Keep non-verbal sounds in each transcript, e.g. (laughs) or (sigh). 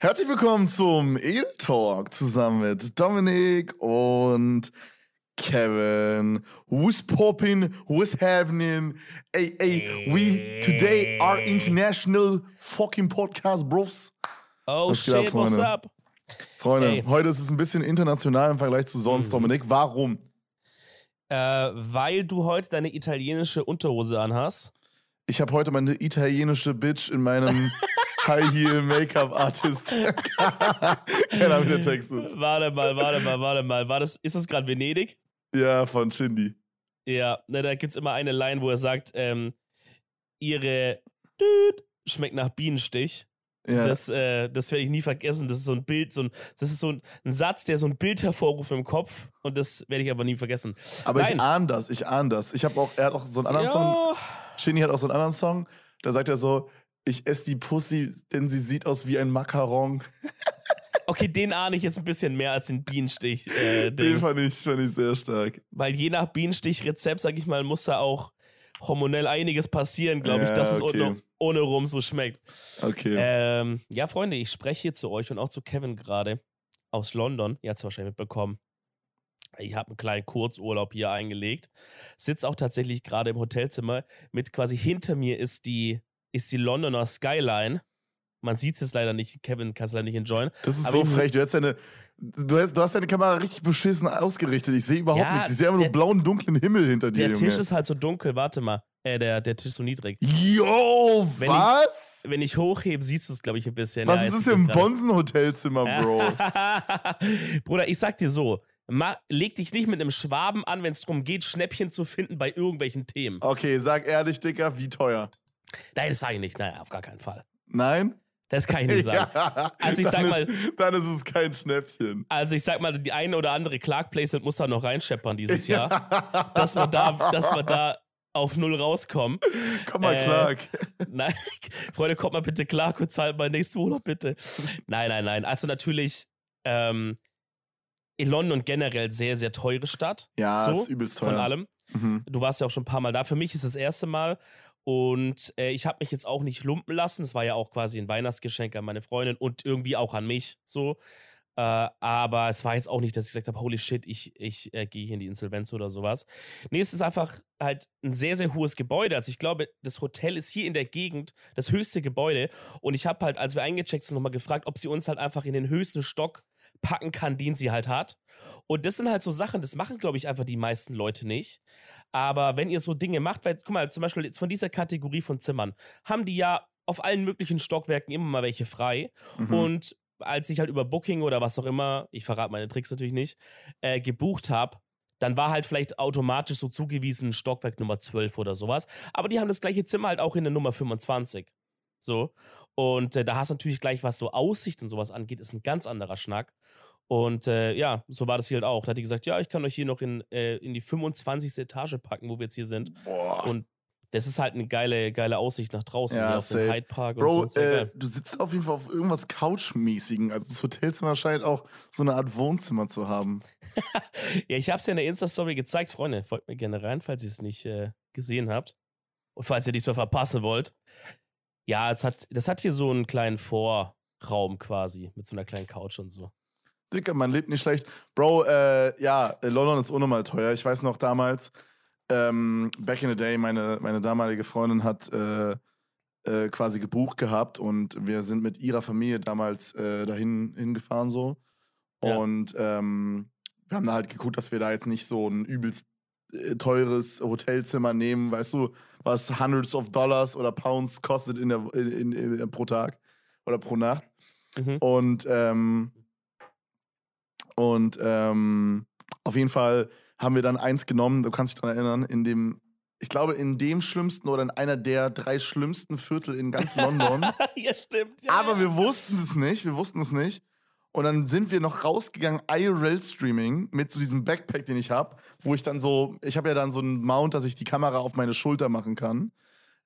Herzlich willkommen zum Edel Talk zusammen mit Dominik und Kevin. Who's popping? Who's happening? Ey, ey, we today are international fucking podcast, bros. Oh Was shit, what's Freunde? up? Freunde, Ey. heute ist es ein bisschen international im Vergleich zu sonst, Mhm. Dominik. Warum? Äh, weil du heute deine italienische Unterhose anhast. Ich habe heute meine italienische Bitch in meinem (laughs) High Heel Make-up Artist. (laughs) Keine Ahnung, wie der Text ist. Warte mal, warte mal, warte mal. War das, ist das gerade Venedig? Ja, von Shindy. Ja, ne, da gibt's immer eine Line, wo er sagt, ähm, ihre Düt schmeckt nach Bienenstich. Ja. Das, äh, das werde ich nie vergessen. Das ist so ein Bild, so ein, das ist so ein, ein Satz, der so ein Bild hervorruft im Kopf. Und das werde ich aber nie vergessen. Aber ich Nein. ahne das, ich ahne das. Ich habe auch, er hat auch so einen anderen Song. Ja, Shindy hat auch so einen anderen Song. Da sagt er so, ich esse die Pussy, denn sie sieht aus wie ein Makaron. (laughs) okay, den ahne ich jetzt ein bisschen mehr als den Bienenstich. Äh, Den fand ich, fand ich sehr stark. Weil je nach Bienenstich-Rezept, sag ich mal, muss da auch hormonell einiges passieren, glaube ich, Ja, dass es okay. ohne, ohne rum so schmeckt. Okay. Ähm, ja, Freunde, ich spreche hier zu euch und auch zu Kevin gerade aus London. Ihr habt es wahrscheinlich mitbekommen. Ich habe einen kleinen Kurzurlaub hier eingelegt. Sitze auch tatsächlich gerade im Hotelzimmer. Mit quasi hinter mir ist die, ist die Londoner Skyline. Man sieht es jetzt leider nicht. Kevin kann es leider nicht enjoyen. das ist aber so ich- frech. Du hast, deine, du, hast, du hast deine Kamera richtig beschissen ausgerichtet. Ich sehe überhaupt Ja, nichts. Ich sehe einfach nur blauen, dunklen Himmel hinter dir, Der Junge. Tisch ist halt so dunkel. Warte mal. Äh, der, der Tisch ist so niedrig. Yo, Wenn ich- was? Wenn ich hochhebe, siehst du es, glaube ich, ein bisschen. Was Ja, ist das man's gerade. Bonzen-Hotelzimmer, Bro? (laughs) Bruder, ich sag dir so, leg dich nicht mit einem Schwaben an, wenn es darum geht, Schnäppchen zu finden bei irgendwelchen Themen. Okay, sag ehrlich, Dicker, wie teuer? Nein, das sage ich nicht. Naja, auf gar keinen Fall. Nein? Das kann ich nicht sagen. (laughs) Ja, Also ich dann sag mal- ist, dann ist es kein Schnäppchen. Also ich sag mal, die eine oder andere Clark-Placement muss da noch reinscheppern dieses Jahr, dass wir da, dass wir da auf null rauskommen. Komm mal, Äh, Clark. (laughs) Nein, Freunde, kommt mal bitte klar und zahlt mal nächsten Urlaub bitte. Nein, nein, nein. Also natürlich ähm, London generell sehr, sehr teure Stadt. Ja, so, ist übelst teuer. Von allem. Mhm. Du warst ja auch schon ein paar Mal da. Für mich ist es das erste Mal. Und äh, ich habe mich jetzt auch nicht lumpen lassen. Es war ja auch quasi ein Weihnachtsgeschenk an meine Freundin und irgendwie auch an mich so. Äh, aber es war jetzt auch nicht, dass ich gesagt habe, holy shit, ich, ich äh, gehe hier in die Insolvenz oder sowas. Nee, es ist einfach halt ein sehr, sehr hohes Gebäude. Also ich glaube, das Hotel ist hier in der Gegend das höchste Gebäude. Und ich habe halt, als wir eingecheckt sind, nochmal gefragt, ob sie uns halt einfach in den höchsten Stock packen kann, den sie halt hat. Und das sind halt so Sachen, das machen, glaube ich, einfach die meisten Leute nicht. Aber wenn ihr so Dinge macht, weil, guck mal, zum Beispiel jetzt von dieser Kategorie von Zimmern, haben die ja auf allen möglichen Stockwerken immer mal welche frei. Mhm. Und als ich halt über Booking oder was auch immer, ich verrate meine Tricks natürlich nicht, äh, gebucht habe, dann war halt vielleicht automatisch so zugewiesen Stockwerk Nummer 12 oder sowas. Aber die haben das gleiche Zimmer halt auch in der Nummer 25. So. Und äh, da hast du natürlich gleich, was so Aussicht und sowas angeht, ist ein ganz anderer Schnack. Und äh, ja, so war das hier halt auch. Da hat die gesagt, ja, ich kann euch hier noch in, äh, in die 25. Etage packen, wo wir jetzt hier sind. Boah. Und das ist halt eine geile, geile Aussicht nach draußen, Ja, auf den Hyde Park und Bro, so. Ist ja äh, du sitzt auf jeden Fall auf irgendwas Couchmäßigen. Also das Hotelzimmer scheint auch so eine Art Wohnzimmer zu haben. (laughs) Ja, ich habe es ja in der Insta-Story gezeigt, Freunde. Folgt mir gerne rein, falls ihr es nicht äh, gesehen habt. Und falls ihr diesmal verpassen wollt. Ja, es hat, das hat hier so einen kleinen Vorraum quasi, mit so einer kleinen Couch und so. Dicker, man lebt nicht schlecht. Bro, äh, ja, London ist unnormal teuer. Ich weiß noch damals, ähm, back in the day, meine, meine damalige Freundin hat äh, äh, quasi gebucht gehabt und wir sind mit ihrer Familie damals äh, dahin hingefahren so. Ja. Und ähm, wir haben da halt geguckt, dass wir da jetzt nicht so ein übelst teures Hotelzimmer nehmen, weißt du, was hundreds of Dollars oder Pounds kostet in der, in, in, in, pro Tag oder pro Nacht. Mhm. Und, ähm, und ähm, auf jeden Fall haben wir dann eins genommen, du kannst dich daran erinnern, in dem, ich glaube, in dem schlimmsten oder in einer der drei schlimmsten Viertel in ganz London. (laughs) ja, stimmt. Ja, Aber ja. wir wussten es nicht, wir wussten es nicht. Und dann sind wir noch rausgegangen, IRL-Streaming mit so diesem Backpack, den ich habe, wo ich dann so, ich habe ja dann so einen Mount, dass ich die Kamera auf meine Schulter machen kann.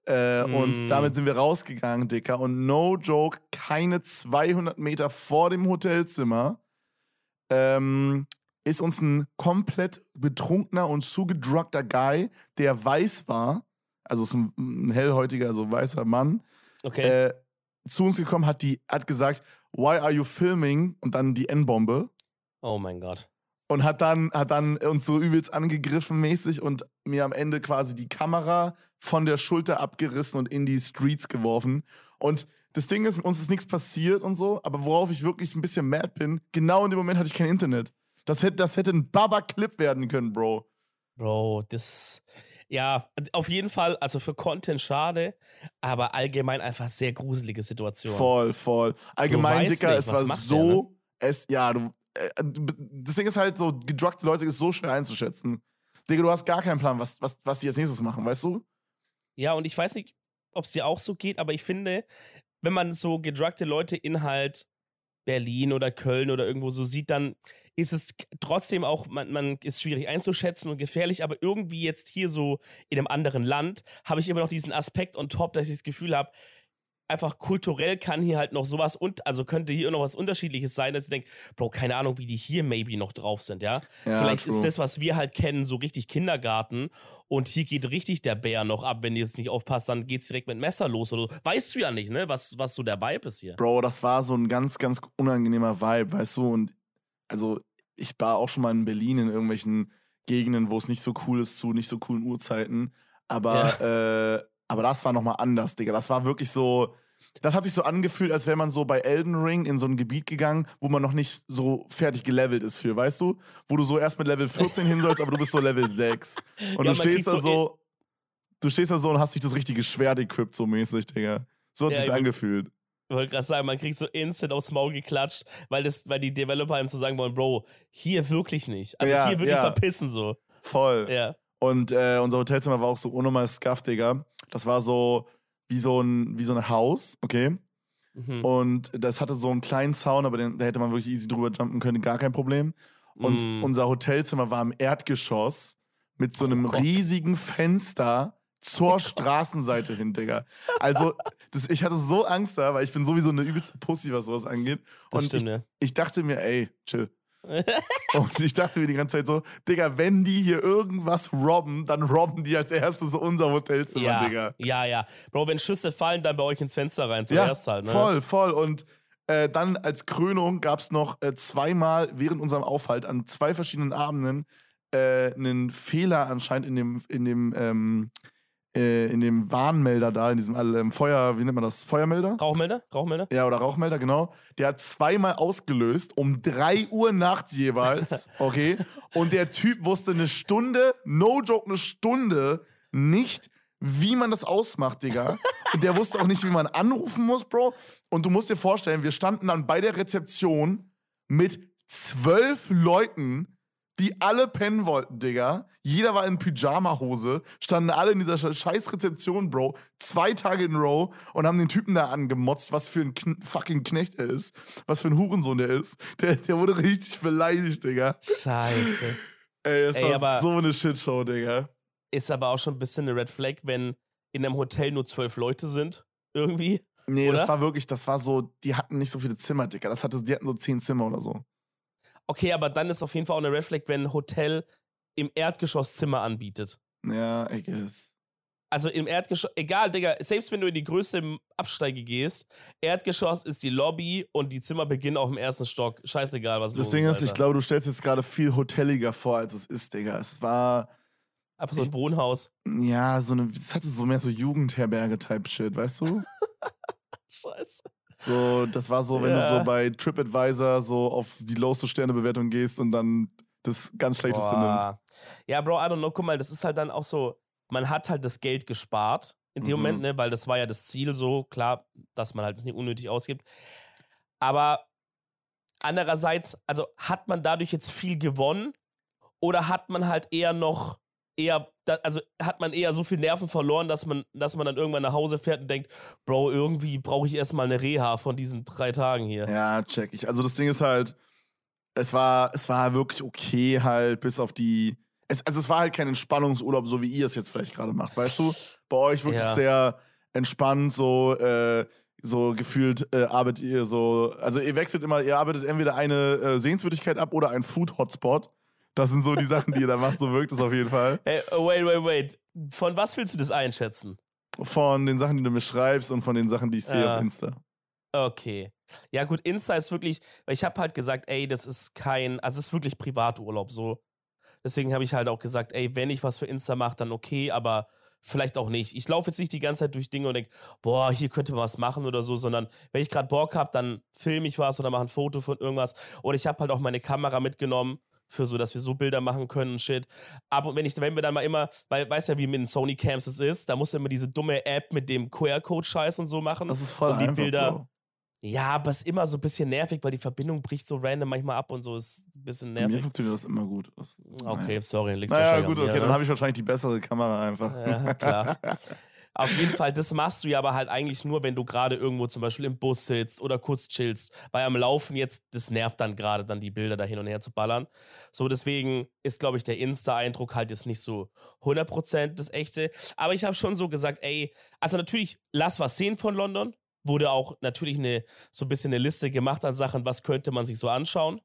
Äh, Und Mm. damit sind wir rausgegangen, Dicker. Und no joke, keine 200 Meter vor dem Hotelzimmer ähm, ist uns ein komplett betrunkener und zugedruckter Guy, der weiß war, also ist ein, ein hellhäutiger, so weißer Mann, Okay. äh, zu uns gekommen, hat die, hat gesagt, why are you filming? Und dann die N-Bombe. Oh mein Gott. Und hat dann, hat dann uns so übelst angegriffen mäßig und mir am Ende quasi die Kamera von der Schulter abgerissen und in die Streets geworfen. Und das Ding ist, uns ist nichts passiert und so, aber worauf ich wirklich ein bisschen mad bin, genau in dem Moment hatte ich kein Internet. Das hätte, das hätte ein Baba-Clip werden können, Bro. Bro, das. Ja, auf jeden Fall, also für Content schade, aber allgemein einfach sehr gruselige Situation. Voll, voll. Allgemein, Dicker, nicht, es war so. der, ne? Es, ja, du. Äh, das Ding ist halt so, gedruckte Leute ist so schwer einzuschätzen. Digga, du hast gar keinen Plan, was, was, was die als nächstes machen, weißt du? Ja, und ich weiß nicht, ob es dir auch so geht, aber ich finde, wenn man so gedruckte Leute in halt Berlin oder Köln oder irgendwo so sieht, dann ist es trotzdem auch, man, man ist schwierig einzuschätzen und gefährlich, aber irgendwie jetzt hier so in einem anderen Land habe ich immer noch diesen Aspekt on top, dass ich das Gefühl habe, einfach kulturell kann hier halt noch sowas und also könnte hier noch was Unterschiedliches sein, dass ich denke, Bro, keine Ahnung, wie die hier maybe noch drauf sind, ja. Ja, Vielleicht true. ist das, was wir halt kennen, so richtig Kindergarten und hier geht richtig der Bär noch ab, wenn ihr jetzt nicht aufpasst, dann geht's direkt mit Messer los oder so. Weißt du ja nicht, ne, was, was so der Vibe ist hier. Bro, das war so ein ganz, ganz unangenehmer Vibe, weißt du? Und also, ich war auch schon mal in Berlin in irgendwelchen Gegenden, wo es nicht so cool ist, zu nicht so coolen Uhrzeiten. Aber, äh, aber das war nochmal anders, Digga. Das war wirklich so. Das hat sich so angefühlt, als wäre man so bei Elden Ring in so ein Gebiet gegangen, wo man noch nicht so fertig gelevelt ist für, weißt du? Wo du so erst mit Level 14 hin sollst, aber du bist so Level (laughs) 6. Und Ja, du stehst da so so. Du stehst da so und hast dich das richtige Schwert equipped, so mäßig, Digga. So hat Ja, sich's ich- angefühlt. Ich wollte gerade sagen, man kriegt so instant aufs Maul geklatscht, weil, das, weil die Developer ihm so sagen wollen, Bro, hier wirklich nicht. Also Ja, hier wirklich ja. verpissen so. Voll. Ja. Und äh, unser Hotelzimmer war auch so unnormal scuff, Digga. Das war so wie so ein, wie so ein Haus, okay? Mhm. Und das hatte so einen kleinen Sound, aber den, da hätte man wirklich easy drüber jumpen können, gar kein Problem. Und Mm. unser Hotelzimmer war im Erdgeschoss mit so einem Oh riesigen Fenster zur Straßenseite hin, Digga. Also, das, ich hatte so Angst da, weil ich bin sowieso eine übelste Pussy, was sowas angeht. Das Und stimmt, ich, ja. ich dachte mir, ey, chill. (laughs) Und ich dachte mir die ganze Zeit so, Digga, wenn die hier irgendwas robben, dann robben die als erstes unser Hotelzimmer, ja, Digga. ja, ja. Bro, wenn Schüsse fallen, dann bei euch ins Fenster rein, zuerst halt, ne? voll, voll. Und äh, dann als Krönung gab es noch äh, zweimal während unserem Aufhalt an zwei verschiedenen Abenden äh, einen Fehler anscheinend in dem, in dem, ähm, äh, in dem Warnmelder da, in diesem ähm, Feuer, wie nennt man das? Feuermelder? Rauchmelder? Rauchmelder? Ja, oder Rauchmelder, genau. Der hat zweimal ausgelöst, um 3 Uhr nachts jeweils. (laughs) Okay. Und der Typ wusste eine Stunde, no joke, eine Stunde nicht, wie man das ausmacht, Digga. Und der wusste auch nicht, wie man anrufen muss, Bro. Und du musst dir vorstellen, wir standen dann bei der Rezeption mit zwölf Leuten, die alle pennen wollten, Digga. Jeder war in Pyjama-Hose, standen alle in dieser sche- scheiß Rezeption, Bro, zwei Tage in Row und haben den Typen da angemotzt, was für ein Kn fucking Knecht er ist, was für ein Hurensohn der ist. Der, der wurde richtig beleidigt, Digga. Scheiße. Ey, es Ey, war aber- so eine Shitshow, Digga. Ist aber auch schon ein bisschen eine Red Flag, wenn in einem Hotel nur zwölf Leute sind. Irgendwie. Nee, Oder? das war wirklich, das war so, die hatten nicht so viele Zimmer, Digga. Das hatte, die hatten so zehn Zimmer oder so. Okay, aber dann ist auf jeden Fall auch eine Red Flag, wenn ein Hotel im Erdgeschoss Zimmer anbietet. Ja, I guess. Also im Erdgeschoss, egal, Digga, selbst wenn du in die größte Absteige gehst, Erdgeschoss ist die Lobby und die Zimmer beginnen auf dem ersten Stock. Scheißegal, was Das los Ding ist, Alter. ich glaube, du stellst jetzt gerade viel hoteliger vor, als es ist, Digga. Es war, Einfach so ein Wohnhaus. ja, so eine, es hatte so mehr so Jugendherberge-Type-Shit, weißt du? (laughs) Scheiße. So, das war so, wenn Ja. du so bei TripAdvisor so auf die lowste Sternebewertung gehst und dann das ganz Schlechteste nimmst. Boah. Ja, Bro, I don't know, guck mal, das ist halt dann auch so, man hat halt das Geld gespart in dem Mhm. Moment, ne, weil das war ja das Ziel so, klar, dass man halt das nicht unnötig ausgibt. Aber andererseits, also hat man dadurch jetzt viel gewonnen oder hat man halt eher noch eher, also hat man eher so viel Nerven verloren, dass man, dass man dann irgendwann nach Hause fährt und denkt, Bro, irgendwie brauche ich erstmal eine Reha von diesen drei Tagen hier. Ja, check ich. Also das Ding ist halt, es war, es war wirklich okay halt, bis auf die. Es, also es war halt kein Entspannungsurlaub, so wie ihr es jetzt vielleicht gerade macht, weißt du? Bei euch wirklich Ja. sehr entspannt, so, äh, so gefühlt äh, arbeitet ihr so. Also ihr wechselt immer, ihr arbeitet entweder eine äh, Sehenswürdigkeit ab oder ein Food-Hotspot. Das sind so die Sachen, die ihr da macht, so wirkt es auf jeden Fall. Hey, oh, wait, wait, wait. Von was willst du das einschätzen? Von den Sachen, die du mir schreibst und von den Sachen, die ich sehe Ja. auf Insta. Okay. Ja, gut, Insta ist wirklich, weil ich habe halt gesagt, ey, das ist kein, also es ist wirklich Privaturlaub so. Deswegen habe ich halt auch gesagt, ey, wenn ich was für Insta mache, dann okay, aber vielleicht auch nicht. Ich laufe jetzt nicht die ganze Zeit durch Dinge und denke, boah, hier könnte man was machen oder so, sondern wenn ich gerade Bock habe, dann filme ich was oder mache ein Foto von irgendwas. Und ich habe halt auch meine Kamera mitgenommen für so, dass wir so Bilder machen können und shit. Aber wenn ich, wenn wir dann mal immer, weil, weißt ja, wie mit den Sony Cams es ist, da musst du immer diese dumme App mit dem QR-Code-Scheiß und so machen. Das ist voll um die einfach, Bilder. Bro. Ja, aber es ist immer so ein bisschen nervig, weil die Verbindung bricht so random manchmal ab und so ist ein bisschen Bei mir nervig. funktioniert das immer gut. Das, Okay, sorry, liegt's Naja, gut, an mir, okay, dann ne? habe ich wahrscheinlich die bessere Kamera einfach. Ja, klar. (laughs) Auf jeden Fall, das machst du ja aber halt eigentlich nur, wenn du gerade irgendwo zum Beispiel im Bus sitzt oder kurz chillst. Weil am Laufen jetzt, das nervt dann gerade, dann die Bilder da hin und her zu ballern. So, deswegen ist, glaube ich, der Insta-Eindruck halt jetzt nicht so 100% das echte. Aber ich habe schon so gesagt, ey, also natürlich, lass was sehen von London. Wurde auch natürlich eine, so ein bisschen eine Liste gemacht an Sachen, was könnte man sich so anschauen.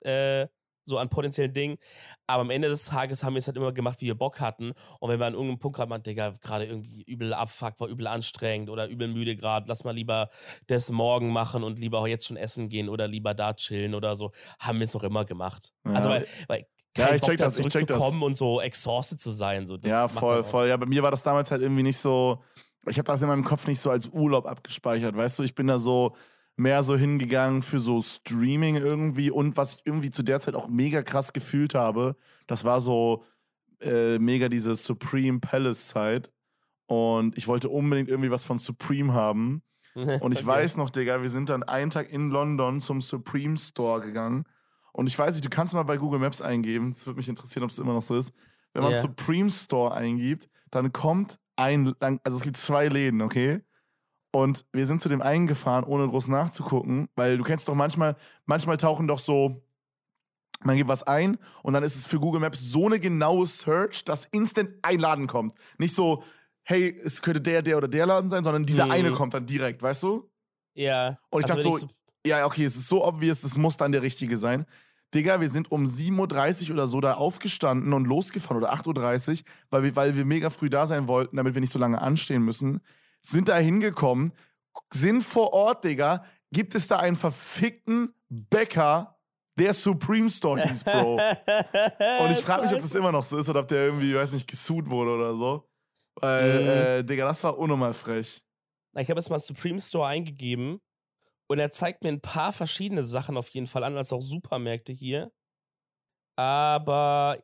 Äh, so an potenziellen Dingen. Aber am Ende des Tages haben wir es halt immer gemacht, wie wir Bock hatten. Und wenn wir an irgendeinem Punkt gerade mal, Digga, gerade irgendwie übel abfuckt, war übel anstrengend oder übel müde gerade, lass mal lieber das morgen machen und lieber auch jetzt schon essen gehen oder lieber da chillen oder so, haben wir es auch immer gemacht. Ja. Also weil, weil Ja, kein ich Bock check da das, ich check das. und so exhausted zu sein. So, ja, voll, voll. Ja, bei mir war das damals halt irgendwie nicht so. Ich habe das in meinem Kopf nicht so als Urlaub abgespeichert, weißt du? Ich bin da so mehr so hingegangen für so Streaming irgendwie und was ich irgendwie zu der Zeit auch mega krass gefühlt habe, das war so äh, mega diese Supreme Palace Zeit und ich wollte unbedingt irgendwie was von Supreme haben (laughs) und ich Okay. weiß noch, Digga, wir sind dann einen Tag in London zum Supreme Store gegangen. Und ich weiß nicht, du kannst mal bei Google Maps eingeben. Es würde mich interessieren, ob es immer noch so ist. Wenn man Ja. Supreme Store eingibt, dann kommt ein, also es gibt zwei Läden, okay? Und wir sind zu dem einen gefahren, ohne groß nachzugucken, weil du kennst doch manchmal, manchmal tauchen doch so, man gibt was ein und dann ist es für Google Maps so eine genaue Search, dass instant ein Laden kommt. Nicht so, hey, es könnte der, der oder der Laden sein, sondern dieser Mhm. eine kommt dann direkt, weißt du? Ja. Und ich Also dachte wenn so, ja, okay, es ist so obvious, es muss dann der richtige sein. Digga, wir sind um 7.30 Uhr oder so da aufgestanden und losgefahren oder 8.30 Uhr, weil wir, weil wir mega früh da sein wollten, damit wir nicht so lange anstehen müssen. Sind da hingekommen, sind vor Ort, Digga, gibt es da einen verfickten Bäcker, der Supreme Store hieß, Bro. (laughs) Und ich frage mich, ob das immer noch so ist oder ob der irgendwie, weiß nicht, gesucht wurde oder so. Weil, Mhm. äh, Digga, das war unnormal frech. Ich habe jetzt mal Supreme Store eingegeben und er zeigt mir ein paar verschiedene Sachen auf jeden Fall an, als auch Supermärkte hier. Aber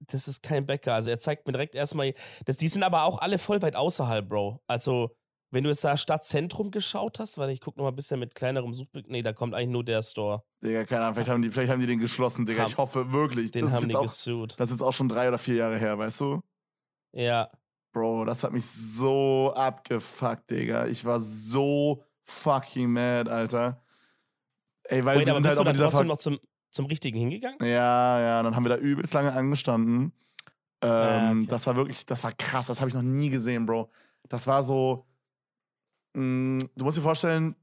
das ist kein Bäcker. Also er zeigt mir direkt erstmal, das, die sind aber auch alle voll weit außerhalb, Bro. Also wenn du jetzt da Stadtzentrum geschaut hast, weil ich gucke noch mal ein bisschen mit kleinerem Suchbild. Nee, da kommt eigentlich nur der Store. Digga, keine Ahnung, vielleicht haben die, vielleicht haben die den geschlossen, Digga. Haben- ich hoffe wirklich. Den das, haben die auch, gesucht. das ist jetzt auch schon drei oder vier Jahre her, weißt du? Ja. Bro, das hat mich so abgefuckt, Digga. Ich war so fucking mad, Alter. Ey, weil Wait, wir sind halt du auch mit dieser trotzdem noch zum, zum Richtigen hingegangen? Ja, ja, dann haben wir da übelst lange angestanden. Ähm, Ah, okay. Das war wirklich, das war krass, das habe ich noch nie gesehen, Bro. Das war so, mh, du musst dir vorstellen,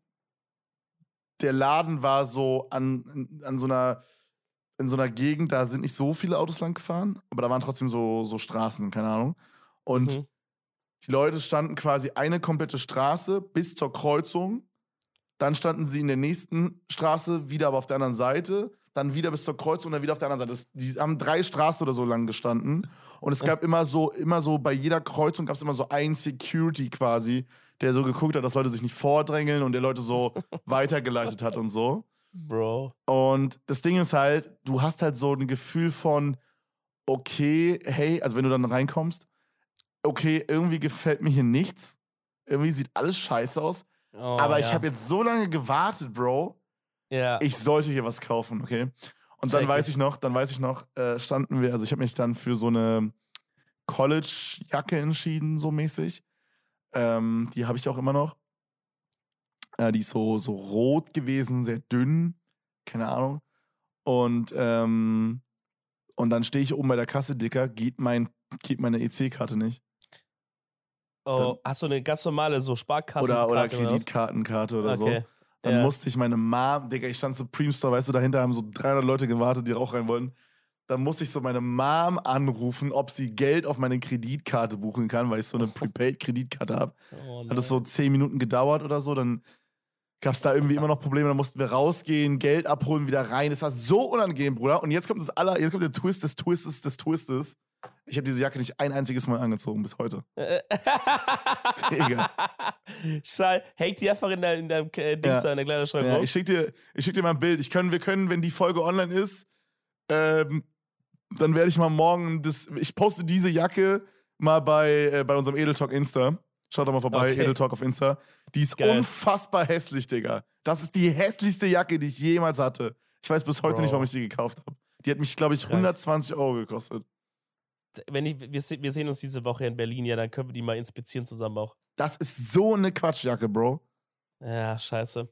der Laden war so an, an so einer, in so einer Gegend, da sind nicht so viele Autos lang gefahren, aber da waren trotzdem so, so Straßen, keine Ahnung. Und Mhm. die Leute standen quasi eine komplette Straße bis zur Kreuzung. Dann standen sie in der nächsten Straße, wieder aber auf der anderen Seite. Dann wieder bis zur Kreuzung und dann wieder auf der anderen Seite. Das, die haben drei Straßen oder so lang gestanden. Und es gab immer so, immer so, bei jeder Kreuzung gab es immer so ein Security quasi, der so geguckt hat, dass Leute sich nicht vordrängeln und der Leute so (laughs) weitergeleitet hat und so. Bro. Und das Ding ist halt, du hast halt so ein Gefühl von, okay, hey, also wenn du dann reinkommst, okay, irgendwie gefällt mir hier nichts. Irgendwie sieht alles scheiße aus. Oh, aber ich ja. habe jetzt so lange gewartet, Bro. Ja. Ich sollte hier was kaufen, okay? Und dann Check weiß it. ich noch, dann weiß ich noch, äh, standen wir, also ich habe mich dann für so eine College-Jacke entschieden, so mäßig. Ähm, die habe ich auch immer noch. Äh, die ist so, so rot gewesen, sehr dünn, keine Ahnung. Und, ähm, und dann stehe ich oben bei der Kasse, Dicker, geht, mein, geht meine EC-Karte nicht. oh, hast du eine ganz normale so Sparkasse? Oder, oder Kreditkartenkarte oder so. Okay. Dann Ja. musste ich meine Mom, Digga, ich stand Supreme Store, weißt du, dahinter haben so 300 Leute gewartet, die auch rein wollten. Dann musste ich so meine Mom anrufen, ob sie Geld auf meine Kreditkarte buchen kann, weil ich so eine (laughs) Prepaid-Kreditkarte habe. Oh, Hat es so 10 Minuten gedauert oder so, dann gab es da irgendwie immer noch Probleme. Da mussten wir rausgehen, Geld abholen, wieder rein. Es war so unangenehm, Bruder. Und jetzt kommt das aller, jetzt kommt der Twist des Twistes des Twistes. Ich habe diese Jacke nicht ein einziges Mal angezogen bis heute. (laughs) Digga. Schall. Hängt die einfach in, der, in deinem äh, Dings ja. da in der Kleiderschrank ja, Ich schick dir, ich schick dir mal ein Bild. Ich können, wir können, wenn die Folge online ist, ähm, dann werde ich mal morgen das. Ich poste diese Jacke mal bei, äh, bei unserem Edeltalk Insta. Schaut doch mal vorbei, okay. Edeltalk auf Insta. Die ist Geil. unfassbar hässlich, Digga. Das ist die hässlichste Jacke, die ich jemals hatte. Ich weiß bis heute Bro. nicht, warum ich die gekauft habe. Die hat mich, glaube ich, 120 Euro gekostet. Wenn ich, wir, wir sehen uns diese Woche in Berlin, ja, dann können wir die mal inspizieren zusammen auch. Das ist so eine Quatschjacke, Bro. Ja, scheiße.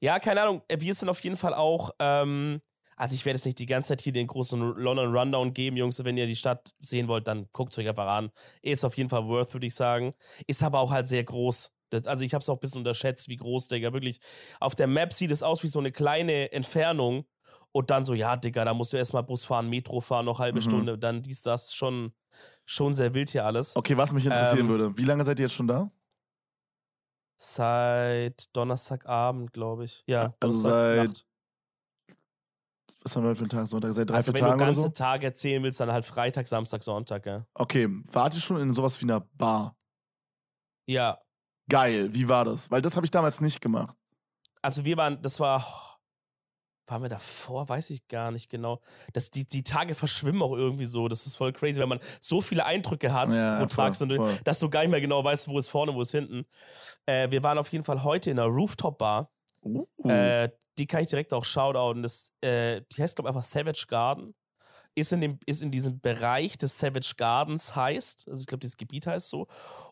Ja, keine Ahnung. Wir sind auf jeden Fall auch ähm, also ich werde jetzt nicht die ganze Zeit hier den großen London Rundown geben, Jungs. Wenn ihr die Stadt sehen wollt, dann guckt es euch einfach an. Ist auf jeden Fall worth, würde ich sagen. Ist aber auch halt sehr groß. Das, also ich habe es auch ein bisschen unterschätzt, wie groß, Digga. Wirklich, auf der Map sieht es aus wie so eine kleine Entfernung. Und dann so, ja, Digga, da musst du erstmal Bus fahren, Metro fahren, noch halbe mhm. Stunde. Dann dies, das, schon, schon sehr wild hier alles. Okay, was mich interessieren ähm, würde, wie lange seid ihr jetzt schon da? Seit Donnerstagabend, glaube ich. Ja, also seit was haben wir für einen Tag? Sonntag? Seit drei, also, wenn Tagen du ganze so? Tage erzählen willst, dann halt Freitag, Samstag, Sonntag, ja. Okay, wart ihr schon in sowas wie einer Bar? Ja. Geil, wie war das? Weil das habe ich damals nicht gemacht. Also wir waren, das war, waren wir davor? Weiß ich gar nicht genau. Das, die, die Tage verschwimmen auch irgendwie so. Das ist voll crazy, wenn man so viele Eindrücke hat ja, pro Tag, voll, voll. dass du gar nicht mehr genau weißt, wo ist vorne, wo ist hinten. Äh, wir waren auf jeden Fall heute in einer Rooftop-Bar. Uh. Äh, die kann ich direkt auch shoutouten. Das, äh, die heißt, glaube ich, einfach Savage Garden. Ist in, dem, ist in diesem Bereich des Savage Gardens heißt. Also ich glaube, dieses Gebiet heißt so.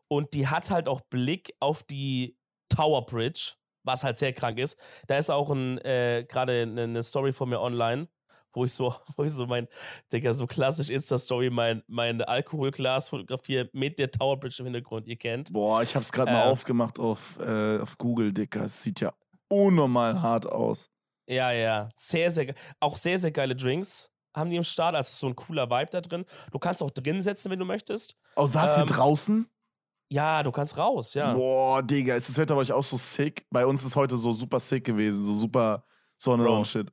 Und die hat halt auch Blick auf die Tower Bridge, was halt sehr krank ist. Da ist auch ein, äh, gerade eine Story von mir online, wo ich so, (laughs) wo ich so mein, Digga, so klassisch Insta-Story, mein, mein Alkoholglas fotografiere mit der Tower Bridge im Hintergrund, ihr kennt. Boah, ich hab's gerade äh, mal ähm. aufgemacht auf, äh, auf Google, Digga. Es sieht ja unnormal hart aus. Ja, ja. Sehr, sehr Auch sehr, sehr geile Drinks haben die im Start. Also so ein cooler Vibe da drin. Du kannst auch drin setzen, wenn du möchtest. Oh, saß ähm, draußen? Ja, du kannst raus, ja. Boah, Digga, ist das Wetter bei euch auch so sick? Bei uns ist heute so super sick gewesen, so super Sonne Bro, und Shit.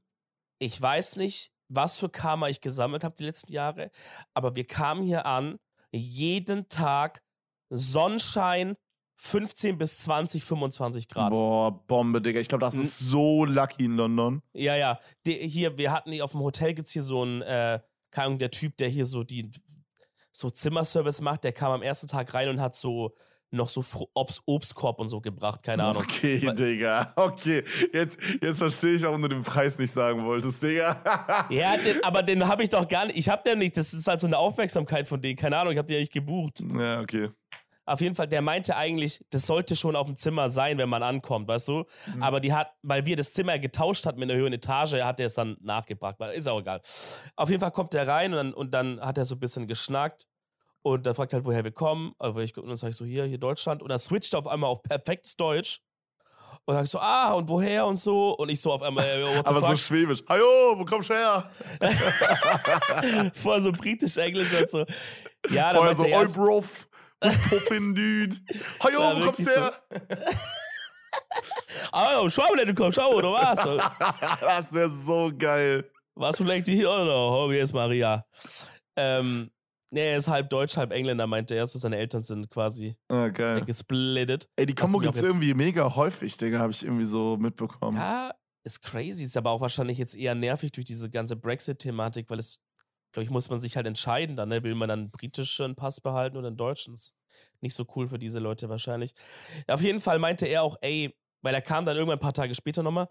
Ich weiß nicht, was für Karma ich gesammelt habe die letzten Jahre, aber wir kamen hier an, jeden Tag Sonnenschein, 15 bis 20, 25 Grad. Boah, Bombe, Digga. Ich glaube, das ist so lucky in London. Ja, ja. Die, hier, wir hatten auf dem Hotel gibt es hier so einen, äh, keine Ahnung, der Typ, der hier so die so Zimmerservice macht, der kam am ersten Tag rein und hat so noch so Obst, Obstkorb und so gebracht, keine Ahnung. Okay, Weil, Digga. Okay, jetzt, jetzt verstehe ich, warum du den Preis nicht sagen wolltest, Digga. (laughs) ja, den, aber den habe ich doch gar nicht. Ich habe den nicht. Das ist halt so eine Aufmerksamkeit von denen. Keine Ahnung, ich habe den ja nicht gebucht. Ja, okay. Auf jeden Fall, der meinte eigentlich, das sollte schon auf dem Zimmer sein, wenn man ankommt, weißt du? Mhm. Aber die hat, weil wir das Zimmer getauscht hatten mit einer höheren Etage, hat er es dann nachgebracht. Ist auch egal. Auf jeden Fall kommt er rein und dann, und dann hat er so ein bisschen geschnackt. Und dann fragt halt, woher wir kommen. Also ich, und dann sage ich so, hier, hier Deutschland. Und dann switcht er auf einmal auf perfektes Deutsch. Und dann sag ich so, ah, und woher und so. Und ich so auf einmal, äh, Aber fuck? so schwäbisch. Hallo, wo kommst du her? (laughs) Voll so britisch-englisch und so. Ja, Vorher so, oi, Brof. Was poppin, dude? Hallo, ja, wo kommst du her? Ah, schau mal, du kommst, schau, oder was? (laughs) das wäre so geil. Was vielleicht hier oder? Oh, hier ist Maria. Ähm, nee, er ist halb Deutsch, halb Engländer, meinte er. So seine Eltern sind quasi ah, geil. gesplittet. Ey, die Kombo gibt's irgendwie mega häufig, Digga, habe ich irgendwie so mitbekommen. Ja, ist crazy. Ist aber auch wahrscheinlich jetzt eher nervig durch diese ganze Brexit-Thematik, weil es glaube ich, muss man sich halt entscheiden dann, ne? Will man dann einen britischen Pass behalten oder einen deutschen? Ist nicht so cool für diese Leute wahrscheinlich. Auf jeden Fall meinte er auch, ey, weil er kam dann irgendwann ein paar Tage später nochmal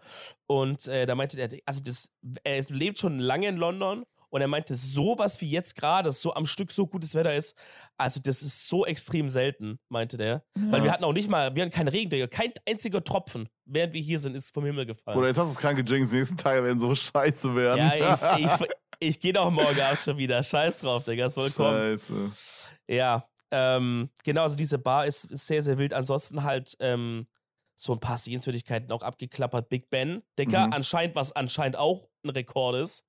und äh, da meinte er, also das, er lebt schon lange in London und er meinte, sowas wie jetzt gerade, so am Stück so gutes Wetter ist, also das ist so extrem selten, meinte der. Ja. Weil wir hatten auch nicht mal, wir hatten keinen Regen, kein einziger Tropfen, während wir hier sind, ist vom Himmel gefallen. Oder jetzt hast du es kranke Jinx, die nächsten Tage werden so scheiße werden. Ja, ich, ich, (laughs) ich gehe doch morgen auch schon wieder. Scheiß drauf, Digga. Soll kommen. Scheiße. Ja, ähm, genau, also diese Bar ist, ist sehr, sehr wild. Ansonsten halt ähm, so ein paar Sehenswürdigkeiten auch abgeklappert. Big Ben, Digga, mhm. anscheinend, was anscheinend auch ein Rekord ist.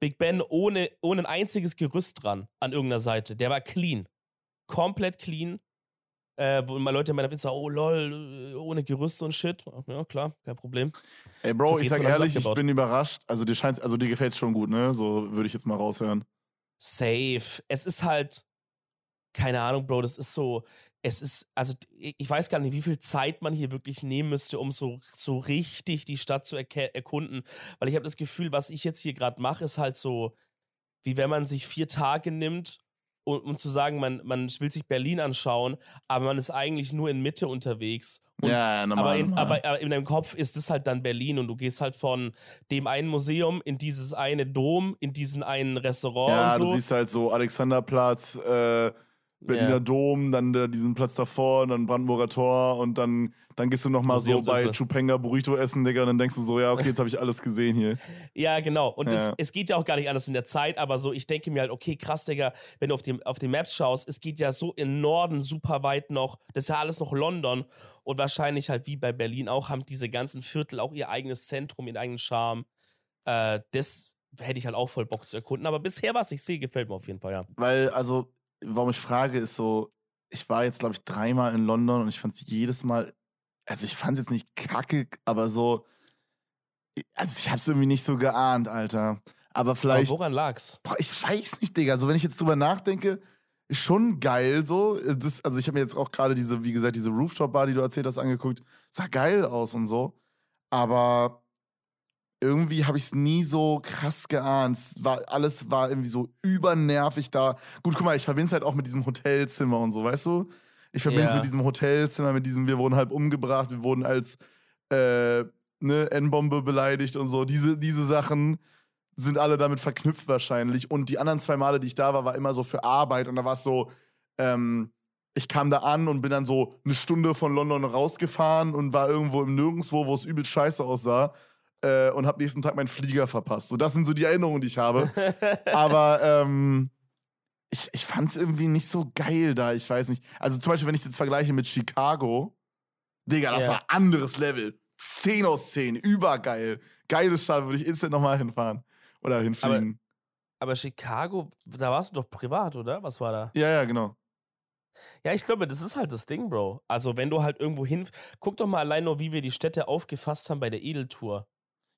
Big Ben ohne, ohne ein einziges Gerüst dran an irgendeiner Seite. Der war clean. Komplett clean. Äh, wo immer Leute in meiner Pizza, oh lol, äh, ohne Gerüste und Shit. Ja, klar, kein Problem. Ey, Bro, So ich sag ehrlich, ich bin überrascht. Also dir scheint, also dir gefällt's schon gut, ne? So würde ich jetzt mal raushören. Safe. Es ist halt, keine Ahnung, Bro, das ist so, es ist, also ich weiß gar nicht, wie viel Zeit man hier wirklich nehmen müsste, um so, so richtig die Stadt zu erkunden. Weil ich habe das Gefühl, was ich jetzt hier gerade mache, ist halt so, wie wenn man sich vier Tage nimmt, um, um zu sagen, man, man will sich Berlin anschauen, aber man ist eigentlich nur in Mitte unterwegs. Und ja, normal, aber, in, normal. aber, aber in deinem Kopf ist es halt dann Berlin und du gehst halt von dem einen Museum in dieses eine Dom, in diesen einen Restaurant ja, und so. du siehst halt so Alexanderplatz, äh, Berliner Ja. Dom, dann äh, diesen Platz davor, dann Brandenburger Tor und dann, dann gehst du nochmal so bei. Chupenga Burrito essen, Digga, und dann denkst du so, ja, okay, jetzt habe ich alles gesehen hier. (laughs) Ja, genau. Und Es, Ja. es geht ja auch gar nicht anders in der Zeit, aber so, ich denke mir halt, okay, krass, Digga, wenn du auf die, auf die Maps schaust, es geht ja so im Norden super weit noch, das ist ja alles noch London und wahrscheinlich halt wie bei Berlin auch, haben diese ganzen Viertel auch ihr eigenes Zentrum, ihren eigenen Charme. Äh, das hätte ich halt auch voll Bock zu erkunden, aber bisher, was ich sehe, gefällt mir auf jeden Fall, ja. Weil, also, warum ich frage, ist so, ich war jetzt, glaube ich, dreimal in London und ich fand es jedes Mal, also ich fand es jetzt nicht kacke, aber so, also ich habe es irgendwie nicht so geahnt, Alter. Aber Aber vielleicht, woran lag's? boah, ich weiß nicht, Digga. Also wenn ich jetzt drüber nachdenke, ist schon geil so. Das, also ich habe mir jetzt auch gerade diese, wie gesagt, diese Rooftop-Bar, die du erzählt hast, angeguckt. Sah geil aus und so. Aber irgendwie habe ich es nie so krass geahnt. War, alles war irgendwie so übernervig da. Gut, guck mal, ich verbinde es halt auch mit diesem Hotelzimmer und so, weißt du? Ich verbinde es Ja. mit diesem Hotelzimmer, mit diesem, wir wurden halb umgebracht, wir wurden als äh, ne, N-Bombe beleidigt und so. Diese, diese Sachen sind alle damit verknüpft wahrscheinlich. Und die anderen zwei Male, die ich da war, war immer so für Arbeit. Und da war es so, ähm, ich kam da an und bin dann so eine Stunde von London rausgefahren und war irgendwo im Nirgendwo, wo es übel scheiße aussah. Äh, und hab nächsten Tag meinen Flieger verpasst. So, das sind so die Erinnerungen, die ich habe. Aber ähm, ich, ich fand es irgendwie nicht so geil da. Ich weiß nicht. Also zum Beispiel, wenn ich das vergleiche mit Chicago, Digga, das Ja. war anderes Level. 10 aus 10, übergeil. Geiles Stadt, würde ich instant nochmal hinfahren. Oder hinfliegen. Aber Chicago, da warst du doch privat, oder? Was war da? ja, ja, genau. Ja, ich glaube, das ist halt das Ding, Bro. Also, wenn du halt irgendwo hin. Guck doch mal allein nur, wie wir die Städte aufgefasst haben bei der Edeltour.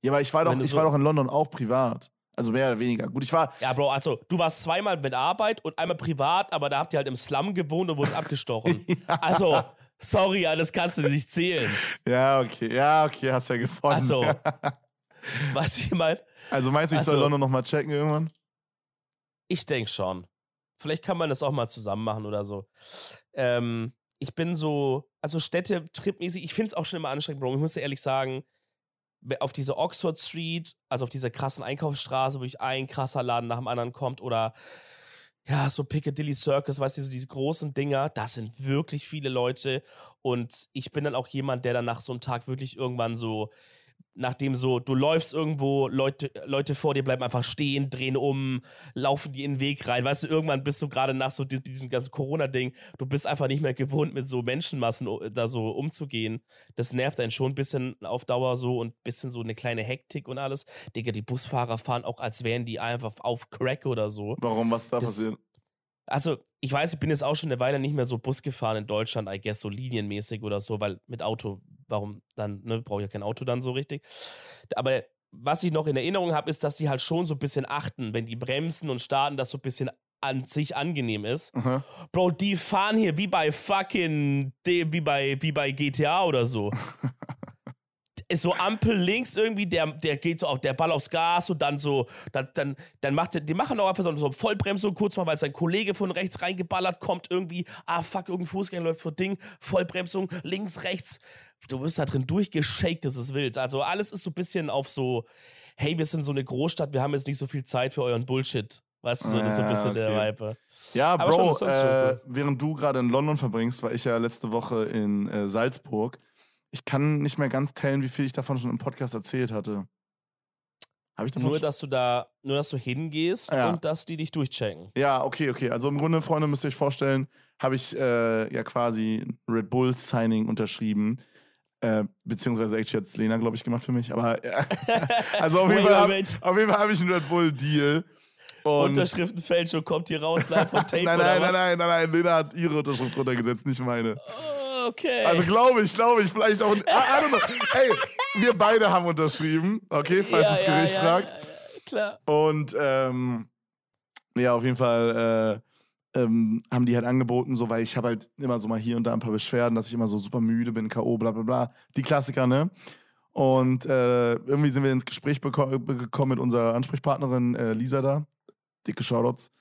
Ja, aber ich war doch, ich so- war doch in London auch privat. Also mehr oder weniger. Gut, ich war. Ja, Bro, also, du warst zweimal mit Arbeit und einmal privat, aber da habt ihr halt im Slum gewohnt und wurdet abgestochen. (laughs) Also, sorry, ja, das kannst du nicht zählen. Ja, okay. Ja, okay, hast ja gefunden. Also, (laughs) weißt du, wie ich meine? also meinst du, ich soll also- London nochmal checken irgendwann? Ich denke schon. Vielleicht kann man das auch mal zusammen machen oder so. Ähm, ich bin so, also Städte tripmäßig, ich finde es auch schon immer anstrengend, Bro. Ich muss dir ehrlich sagen, auf diese Oxford Street, also auf dieser krassen Einkaufsstraße, wo ich ein krasser Laden nach dem anderen kommt oder ja, so Piccadilly Circus, weißt du, so diese großen Dinger, da sind wirklich viele Leute. Und ich bin dann auch jemand, der dann nach so einem Tag wirklich irgendwann so, nachdem so, du läufst irgendwo, Leute, Leute vor dir bleiben einfach stehen, drehen um, laufen die in den Weg rein, weißt du, irgendwann bist du gerade nach so di- diesem ganzen Corona-Ding, du bist einfach nicht mehr gewohnt, mit so Menschenmassen o- da so umzugehen. Das nervt einen schon ein bisschen auf Dauer so und ein bisschen so eine kleine Hektik und alles. Digga, die Busfahrer fahren auch, als wären die einfach auf Crack oder so. Warum, was da Das- passiert? Also, ich weiß, ich bin jetzt auch schon eine Weile nicht mehr so Bus gefahren in Deutschland, I guess, so linienmäßig oder so, weil mit Auto, warum dann, ne, brauche ich ja kein Auto dann so richtig. Aber was ich noch in Erinnerung habe, ist, dass die halt schon so ein bisschen achten, wenn die bremsen und starten, dass so ein bisschen an sich angenehm ist. Aha. Bro, die fahren hier wie bei fucking, wie bei, wie bei GTA oder so. (laughs) Ist so Ampel links irgendwie, der, der geht so auf der Ball aufs Gas und dann so, dann, dann, dann macht der, die machen auch einfach so, so Vollbremsung kurz mal, weil sein Kollege von rechts reingeballert kommt, irgendwie, ah fuck, irgendein Fußgänger läuft vor Ding, Vollbremsung, links, rechts. Du wirst da drin durchgeschakt, das ist wild. Also alles ist so ein bisschen auf so, hey, wir sind so eine Großstadt, wir haben jetzt nicht so viel Zeit für euren Bullshit. Weißt du, so, das ist so ein Ah, bisschen der okay. Vibe. Ja, Aber Bro, schon äh, während du gerade in London verbringst, war ich ja letzte Woche in äh, Salzburg. Ich kann nicht mehr ganz tellen, wie viel ich davon schon im Podcast erzählt hatte. Habe ich davon Nur, dass du da, nur, dass du hingehst Ja. und dass die dich durchchecken. Ja, okay, okay. Also im Grunde, Freunde, müsst ihr euch vorstellen, habe ich äh, ja quasi ein Red Bull Signing unterschrieben. Äh, beziehungsweise actually hat Lena, glaube ich, gemacht für mich. Aber äh, (laughs) also auf jeden Fall habe auf jeden Fall hab ich einen Red Bull Deal. Und Unterschriftenfälschung kommt hier raus, live von (laughs) Tape nein, oder nein, was? nein, nein, nein, Lena hat ihre Unterschrift drunter gesetzt, nicht meine. Oh, okay. Also glaube ich, glaube ich, vielleicht auch. I, I don't know. Ey, wir beide haben unterschrieben, okay, falls ja, das Gericht ja, fragt. Ja, ja, klar. Und ähm, ja, auf jeden Fall äh, ähm, haben die halt angeboten, so, weil ich habe halt immer so mal hier und da ein paar Beschwerden, dass ich immer so super müde bin, K.O., bla bla bla. Die Klassiker, ne? Und äh, irgendwie sind wir ins Gespräch gekommen mit unserer Ansprechpartnerin äh, Lisa da. Dicke Shoutouts.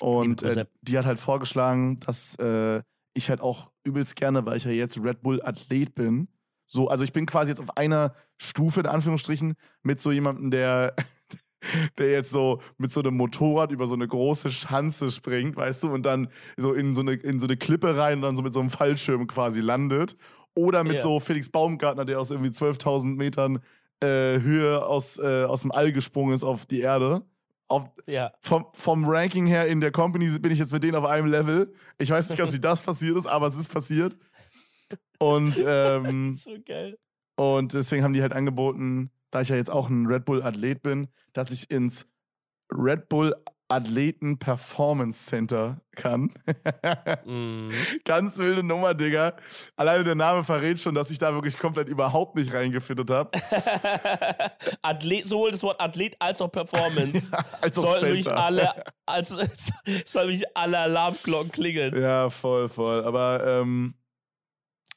Und äh, die hat halt vorgeschlagen, dass äh, ich halt auch übelst gerne, weil ich ja jetzt Red Bull Athlet bin. So, also ich bin quasi jetzt auf einer Stufe, in Anführungsstrichen, mit so jemandem, der, (laughs) der jetzt so mit so einem Motorrad über so eine große Schanze springt, weißt du, und dann so in so eine, in so eine Klippe rein und dann so mit so einem Fallschirm quasi landet. Oder mit Ja. so Felix Baumgartner, der aus irgendwie 12.000 Metern äh, Höhe aus, äh, aus dem All gesprungen ist auf die Erde. Auf, Ja. vom, vom Ranking her in der Company bin ich jetzt mit denen auf einem Level. Ich weiß nicht ganz, wie das passiert ist, aber es ist passiert. Und, (laughs) ähm, So geil. und deswegen haben die halt angeboten, da ich ja jetzt auch ein Red Bull Athlet bin, dass ich ins Red Bull Athleten Performance Center kann. Mhm. Ganz wilde Nummer, Digga. Alleine der Name verrät schon, dass ich da wirklich komplett überhaupt nicht reingefittet habe. (laughs) Athlet, sowohl das Wort Athlet als auch Performance. (laughs) Als auch Sollten wirklich Center. alle, als, (laughs) sollen wirklich alle Alarmglocken klingeln. Ja, voll, voll. Aber ähm,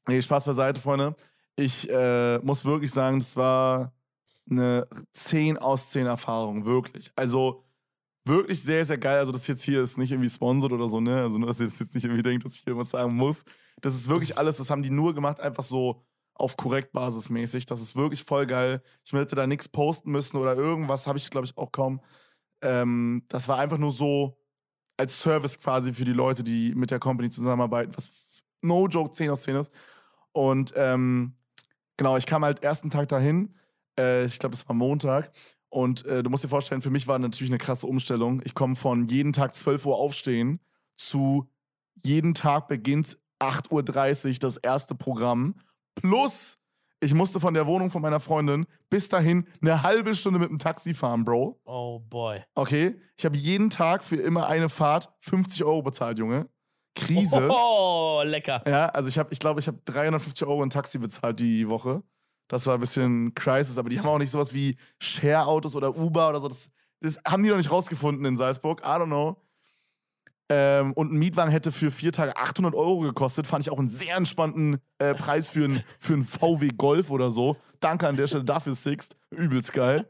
nee, Spaß beiseite, Freunde. Ich äh, muss wirklich sagen, das war eine 10 aus 10 Erfahrung, wirklich. Also wirklich sehr, sehr geil. Also das jetzt hier ist nicht irgendwie sponsored oder so, ne? Also nur, dass ihr jetzt nicht irgendwie denkt, dass ich hier was sagen muss. Das ist wirklich alles, das haben die nur gemacht, einfach so auf Korrektbasis mäßig. Das ist wirklich voll geil. Ich hätte da nichts posten müssen oder irgendwas, habe ich, glaube ich, auch kaum. Ähm, das war einfach nur so als Service quasi für die Leute, die mit der Company zusammenarbeiten, was no joke 10 aus 10 ist. Und ähm, genau, ich kam halt ersten Tag dahin. Äh, ich glaube, das war Montag. Und äh, du musst dir vorstellen, für mich war natürlich eine krasse Umstellung. Ich komme von jeden Tag 12 Uhr aufstehen zu jeden Tag beginnt 8.30 Uhr das erste Programm. Plus, ich musste von der Wohnung von meiner Freundin bis dahin eine halbe Stunde mit dem Taxi fahren, Bro. Oh boy. Okay, ich habe jeden Tag für immer eine Fahrt 50 Euro bezahlt, Junge. Krise. Oh, lecker. Ja, also ich habe, ich glaube, ich habe 350 Euro in Taxi bezahlt die Woche. Das war ein bisschen Crisis, aber die haben auch nicht sowas wie Share-Autos oder Uber oder so. Das, das haben die noch nicht rausgefunden in Salzburg. I don't know. Ähm, und ein Mietwagen hätte für vier Tage 800 Euro gekostet. Fand ich auch einen sehr entspannten äh, Preis für einen für VW Golf oder so. Danke an der Stelle dafür, Sixt. Übelst geil.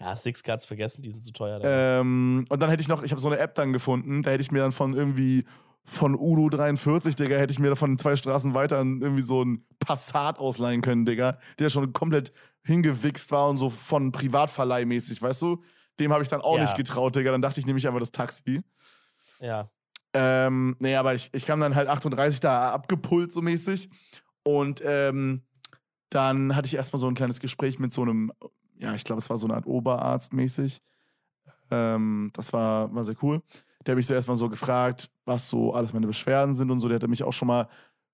Ja, Six Cards vergessen, die sind zu teuer. Ähm, und dann hätte ich noch, ich habe so eine App dann gefunden, da hätte ich mir dann von irgendwie von Udo 43, Digga, hätte ich mir davon zwei Straßen weiter irgendwie so ein Passat ausleihen können, Digga, der schon komplett hingewichst war und so von Privatverleih mäßig, weißt du? Dem habe ich dann auch Ja. nicht getraut, Digga. Dann dachte ich nämlich einfach das Taxi. ja. Ähm, nee, aber ich, ich kam dann halt 38 da abgepult so mäßig. Und ähm, dann hatte ich erstmal so ein kleines Gespräch mit so einem, ja, ich glaube, es war so eine Art Oberarzt mäßig. Ähm, das war, war sehr cool. Der hat mich so erstmal so gefragt, was so alles meine Beschwerden sind und so. Der hatte mich auch schon mal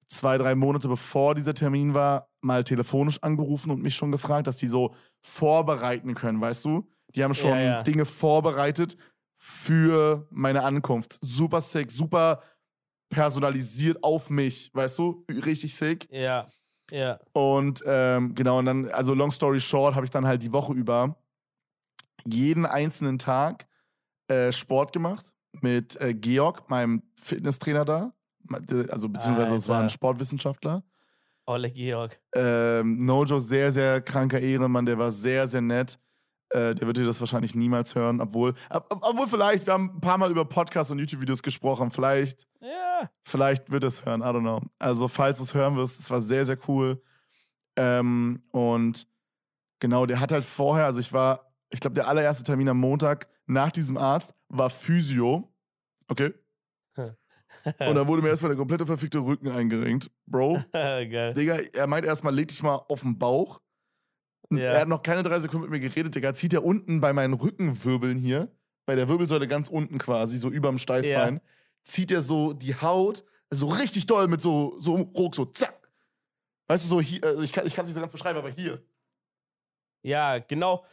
zwei, drei Monate bevor dieser Termin war, mal telefonisch angerufen und mich schon gefragt, dass die so vorbereiten können, weißt du? Die haben schon Ja, ja. Dinge vorbereitet für meine Ankunft. Super sick, super personalisiert auf mich, weißt du? Richtig sick. Ja. Ja. Und ähm, genau, und dann, also long story short, habe ich dann halt die Woche über jeden einzelnen Tag äh, Sport gemacht mit äh, Georg, meinem Fitnesstrainer da. Also beziehungsweise es war ein. Sportwissenschaftler. Olle Georg. Ähm, Nojo, sehr, sehr kranker Ehrenmann, der war sehr, sehr nett. Äh, der wird dir das wahrscheinlich niemals hören, obwohl, ob, ob- obwohl vielleicht, wir haben ein paar Mal über Podcasts und YouTube-Videos gesprochen, vielleicht, Ja. vielleicht wird es hören, I don't know. Also, falls du es hören wirst, es war sehr, sehr cool. Ähm, und genau, der hat halt vorher, also ich war, ich glaube, der allererste Termin am Montag nach diesem Arzt war Physio. Okay. (laughs) Und da wurde mir erstmal der komplette verfickte Rücken eingerenkt. Bro, (laughs) Geil. Digga, er meint erstmal, leg dich mal auf den Bauch. Ja. Er hat noch keine drei Sekunden mit mir geredet, Digga. Zieht er unten bei meinen Rückenwirbeln hier, bei der Wirbelsäule ganz unten quasi, so überm Steißbein, zieht er so die Haut so richtig doll mit so, so ruck, so zack. Weißt du, so hier, also ich kann es nicht so ganz beschreiben, aber hier. Ja, genau.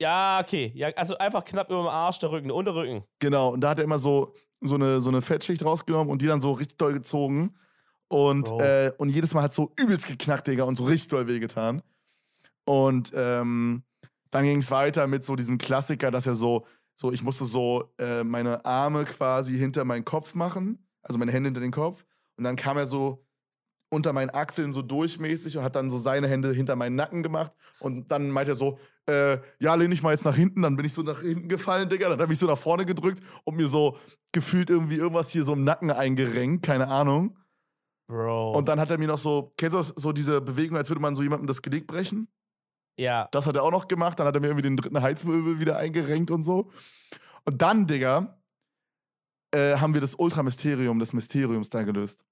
Ja, okay. Ja, also einfach knapp über dem Arsch, der Rücken, der Unterrücken. Genau, und da hat er immer so, so, eine, so eine Fettschicht rausgenommen und die dann so richtig doll gezogen. Und, äh, und jedes Mal hat so übelst geknackt, Digga, und so richtig doll wehgetan. Und ähm, dann ging es weiter mit so diesem Klassiker, dass er so, so ich musste so äh, meine Arme quasi hinter meinen Kopf machen, also meine Hände hinter den Kopf. Und dann kam er so unter meinen Achseln so durchmäßig und hat dann so seine Hände hinter meinen Nacken gemacht. Und dann meinte er so, äh, ja, lehn ich mal jetzt nach hinten. Dann bin ich so nach hinten gefallen, Digga. Dann habe ich so nach vorne gedrückt und mir so gefühlt irgendwie irgendwas hier so im Nacken eingerenkt, keine Ahnung. Bro. Und dann hat er mir noch so, kennst du das, so diese Bewegung, als würde man so jemandem das Genick brechen? ja. Das hat er auch noch gemacht. Dann hat er mir irgendwie den dritten Heizwirbel wieder eingerenkt und so. Und dann, Digga, äh, haben wir das Ultramysterium des Mysteriums da gelöst.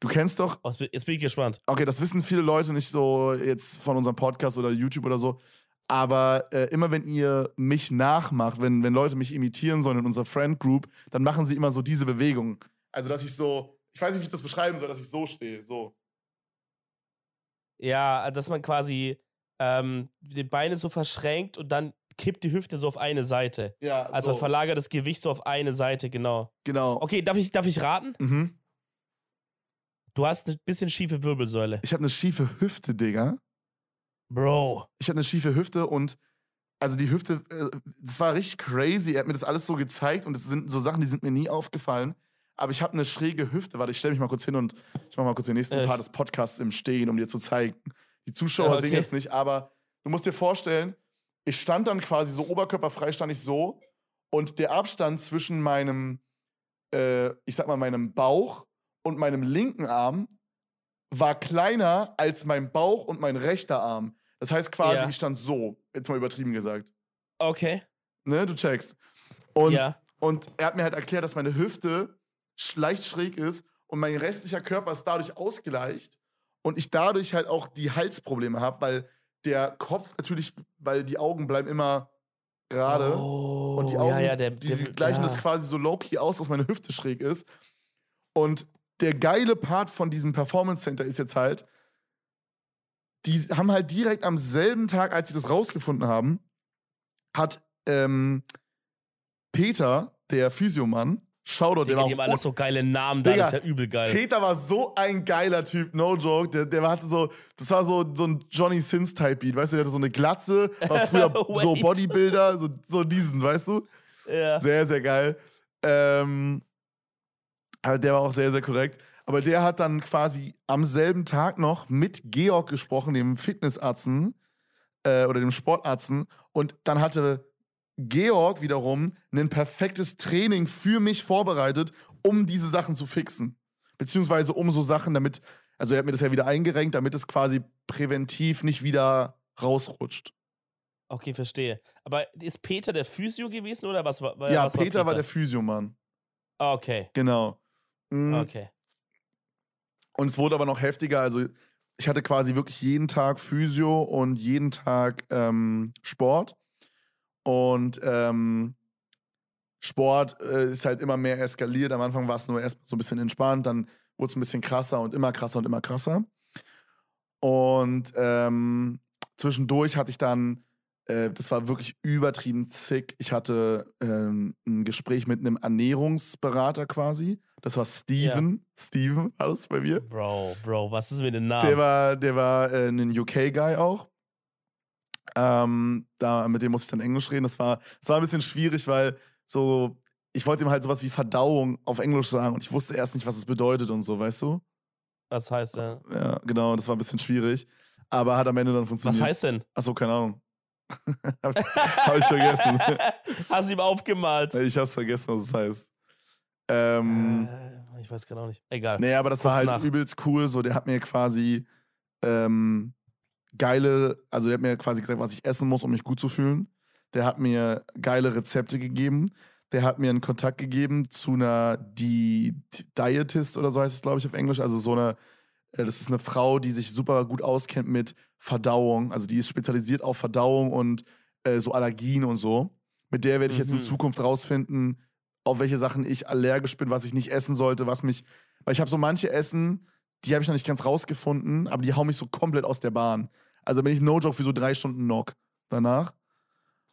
Du kennst doch, Oh, jetzt bin ich gespannt. okay, das wissen viele Leute nicht so jetzt von unserem Podcast oder YouTube oder so. Aber äh, immer wenn ihr mich nachmacht, wenn, wenn Leute mich imitieren sollen in unserer Friend Group, dann machen sie immer so diese Bewegung. Also, dass ich so, ich weiß nicht, wie ich das beschreiben soll, dass ich so stehe. So. Ja, dass man quasi ähm, die Beine so verschränkt und dann kippt die Hüfte so auf eine Seite. Ja, Also so. verlagert das Gewicht so auf eine Seite, genau. Genau. Okay, darf ich, darf ich raten? Mhm. Du hast eine bisschen schiefe Wirbelsäule. Ich habe eine schiefe Hüfte, Digga. Bro. Ich habe eine schiefe Hüfte und also die Hüfte, äh, das war richtig crazy. Er hat mir das alles so gezeigt und es sind so Sachen, die sind mir nie aufgefallen. Aber ich habe eine schräge Hüfte. Warte, ich stelle mich mal kurz hin und ich mache mal kurz den nächsten Äh. Part des Podcasts im Stehen, um dir zu zeigen. Die Zuschauer Ja, okay. sehen jetzt nicht, aber du musst dir vorstellen, ich stand dann quasi so oberkörperfrei, stand ich so und der Abstand zwischen meinem, äh, ich sag mal, meinem Bauch und meinem linken Arm war kleiner als mein Bauch und mein rechter Arm. Das heißt quasi, Ja. ich stand so, jetzt mal übertrieben gesagt. Okay. Ne, du checkst. Und, ja. und er hat mir halt erklärt, dass meine Hüfte leicht schräg ist und mein restlicher Körper ist dadurch ausgleicht und ich dadurch halt auch die Halsprobleme habe, weil der Kopf natürlich, weil die Augen bleiben immer gerade Oh, und die Augen, ja, ja, der, die der, gleichen ja. das quasi so low-key aus, dass meine Hüfte schräg ist. Und der geile Part von diesem Performance Center ist jetzt halt, die haben halt direkt am selben Tag, als sie das rausgefunden haben, hat ähm, Peter, der Physiomann, Shoutout, der Digga, war die auch alles so geile Namen da, Digga, das ist ja übel geil. Peter war so ein geiler Typ, no joke. Der, der hatte so, das war so, so ein Johnny Sins-Type-Beat, weißt du, der hatte so eine Glatze, war (laughs) früher so. Bodybuilder, so, so diesen, weißt du? ja. Sehr, sehr geil. Ähm, aber der war auch sehr, sehr korrekt. Aber der hat dann quasi am selben Tag noch mit Georg gesprochen, dem Fitnessarzten äh, oder dem Sportarzten. Und dann hatte Georg wiederum ein perfektes Training für mich vorbereitet, um diese Sachen zu fixen. Beziehungsweise um so Sachen, damit, also er hat mir das ja wieder eingerenkt, damit es quasi präventiv nicht wieder rausrutscht. Okay, verstehe. Aber ist Peter der Physio gewesen oder was war? ja, was Peter war der Physiomann. Ah, Okay, Genau. Mhm. okay. Und es wurde aber noch heftiger. Also, ich hatte quasi wirklich jeden Tag Physio und jeden Tag ähm, Sport. Und ähm, Sport äh, ist halt immer mehr eskaliert. Am Anfang war es nur erst so ein bisschen entspannt, dann wurde es ein bisschen krasser und immer krasser und immer krasser. Und ähm, zwischendurch hatte ich dann, äh, das war wirklich übertrieben zick. Ich hatte ähm, ein Gespräch mit einem Ernährungsberater quasi. Das war Steven. Steven war das bei mir. Bro, Bro, was ist mit dem Namen? Der war, der war äh, ein UK-Guy auch. Ähm, da, mit dem musste ich dann Englisch reden. Das war, das war ein bisschen schwierig, weil so, ich wollte ihm halt sowas wie Verdauung auf Englisch sagen und ich wusste erst nicht, was es bedeutet und so, weißt du? was heißt der? Ja, genau, das war ein bisschen schwierig. Aber hat am Ende dann Was funktioniert. heißt denn? Achso, keine Ahnung. (laughs) hab, hab ich vergessen. (laughs) Hast du ihm aufgemalt? ich hab's vergessen, was es heißt. Ähm, Äh, ich weiß genau nicht. Egal. Nee, aber das war Guck's halt nach. übelst cool. So, der hat mir quasi ähm, geile, also der hat mir quasi gesagt, was ich essen muss, um mich gut zu fühlen. Der hat mir geile Rezepte gegeben. Der hat mir einen Kontakt gegeben zu einer die, Dietist oder so heißt es, glaube ich, auf Englisch. Also so eine, äh, das ist eine Frau, die sich super gut auskennt mit Verdauung. Also die ist spezialisiert auf Verdauung und äh, so Allergien und so. Mit der werde ich jetzt in Mhm. Zukunft rausfinden, auf welche Sachen ich allergisch bin, was ich nicht essen sollte, was mich. Weil ich habe so manche Essen, die habe ich noch nicht ganz rausgefunden, aber die hauen mich so komplett aus der Bahn. Also bin ich no joke für so drei Stunden Knock danach.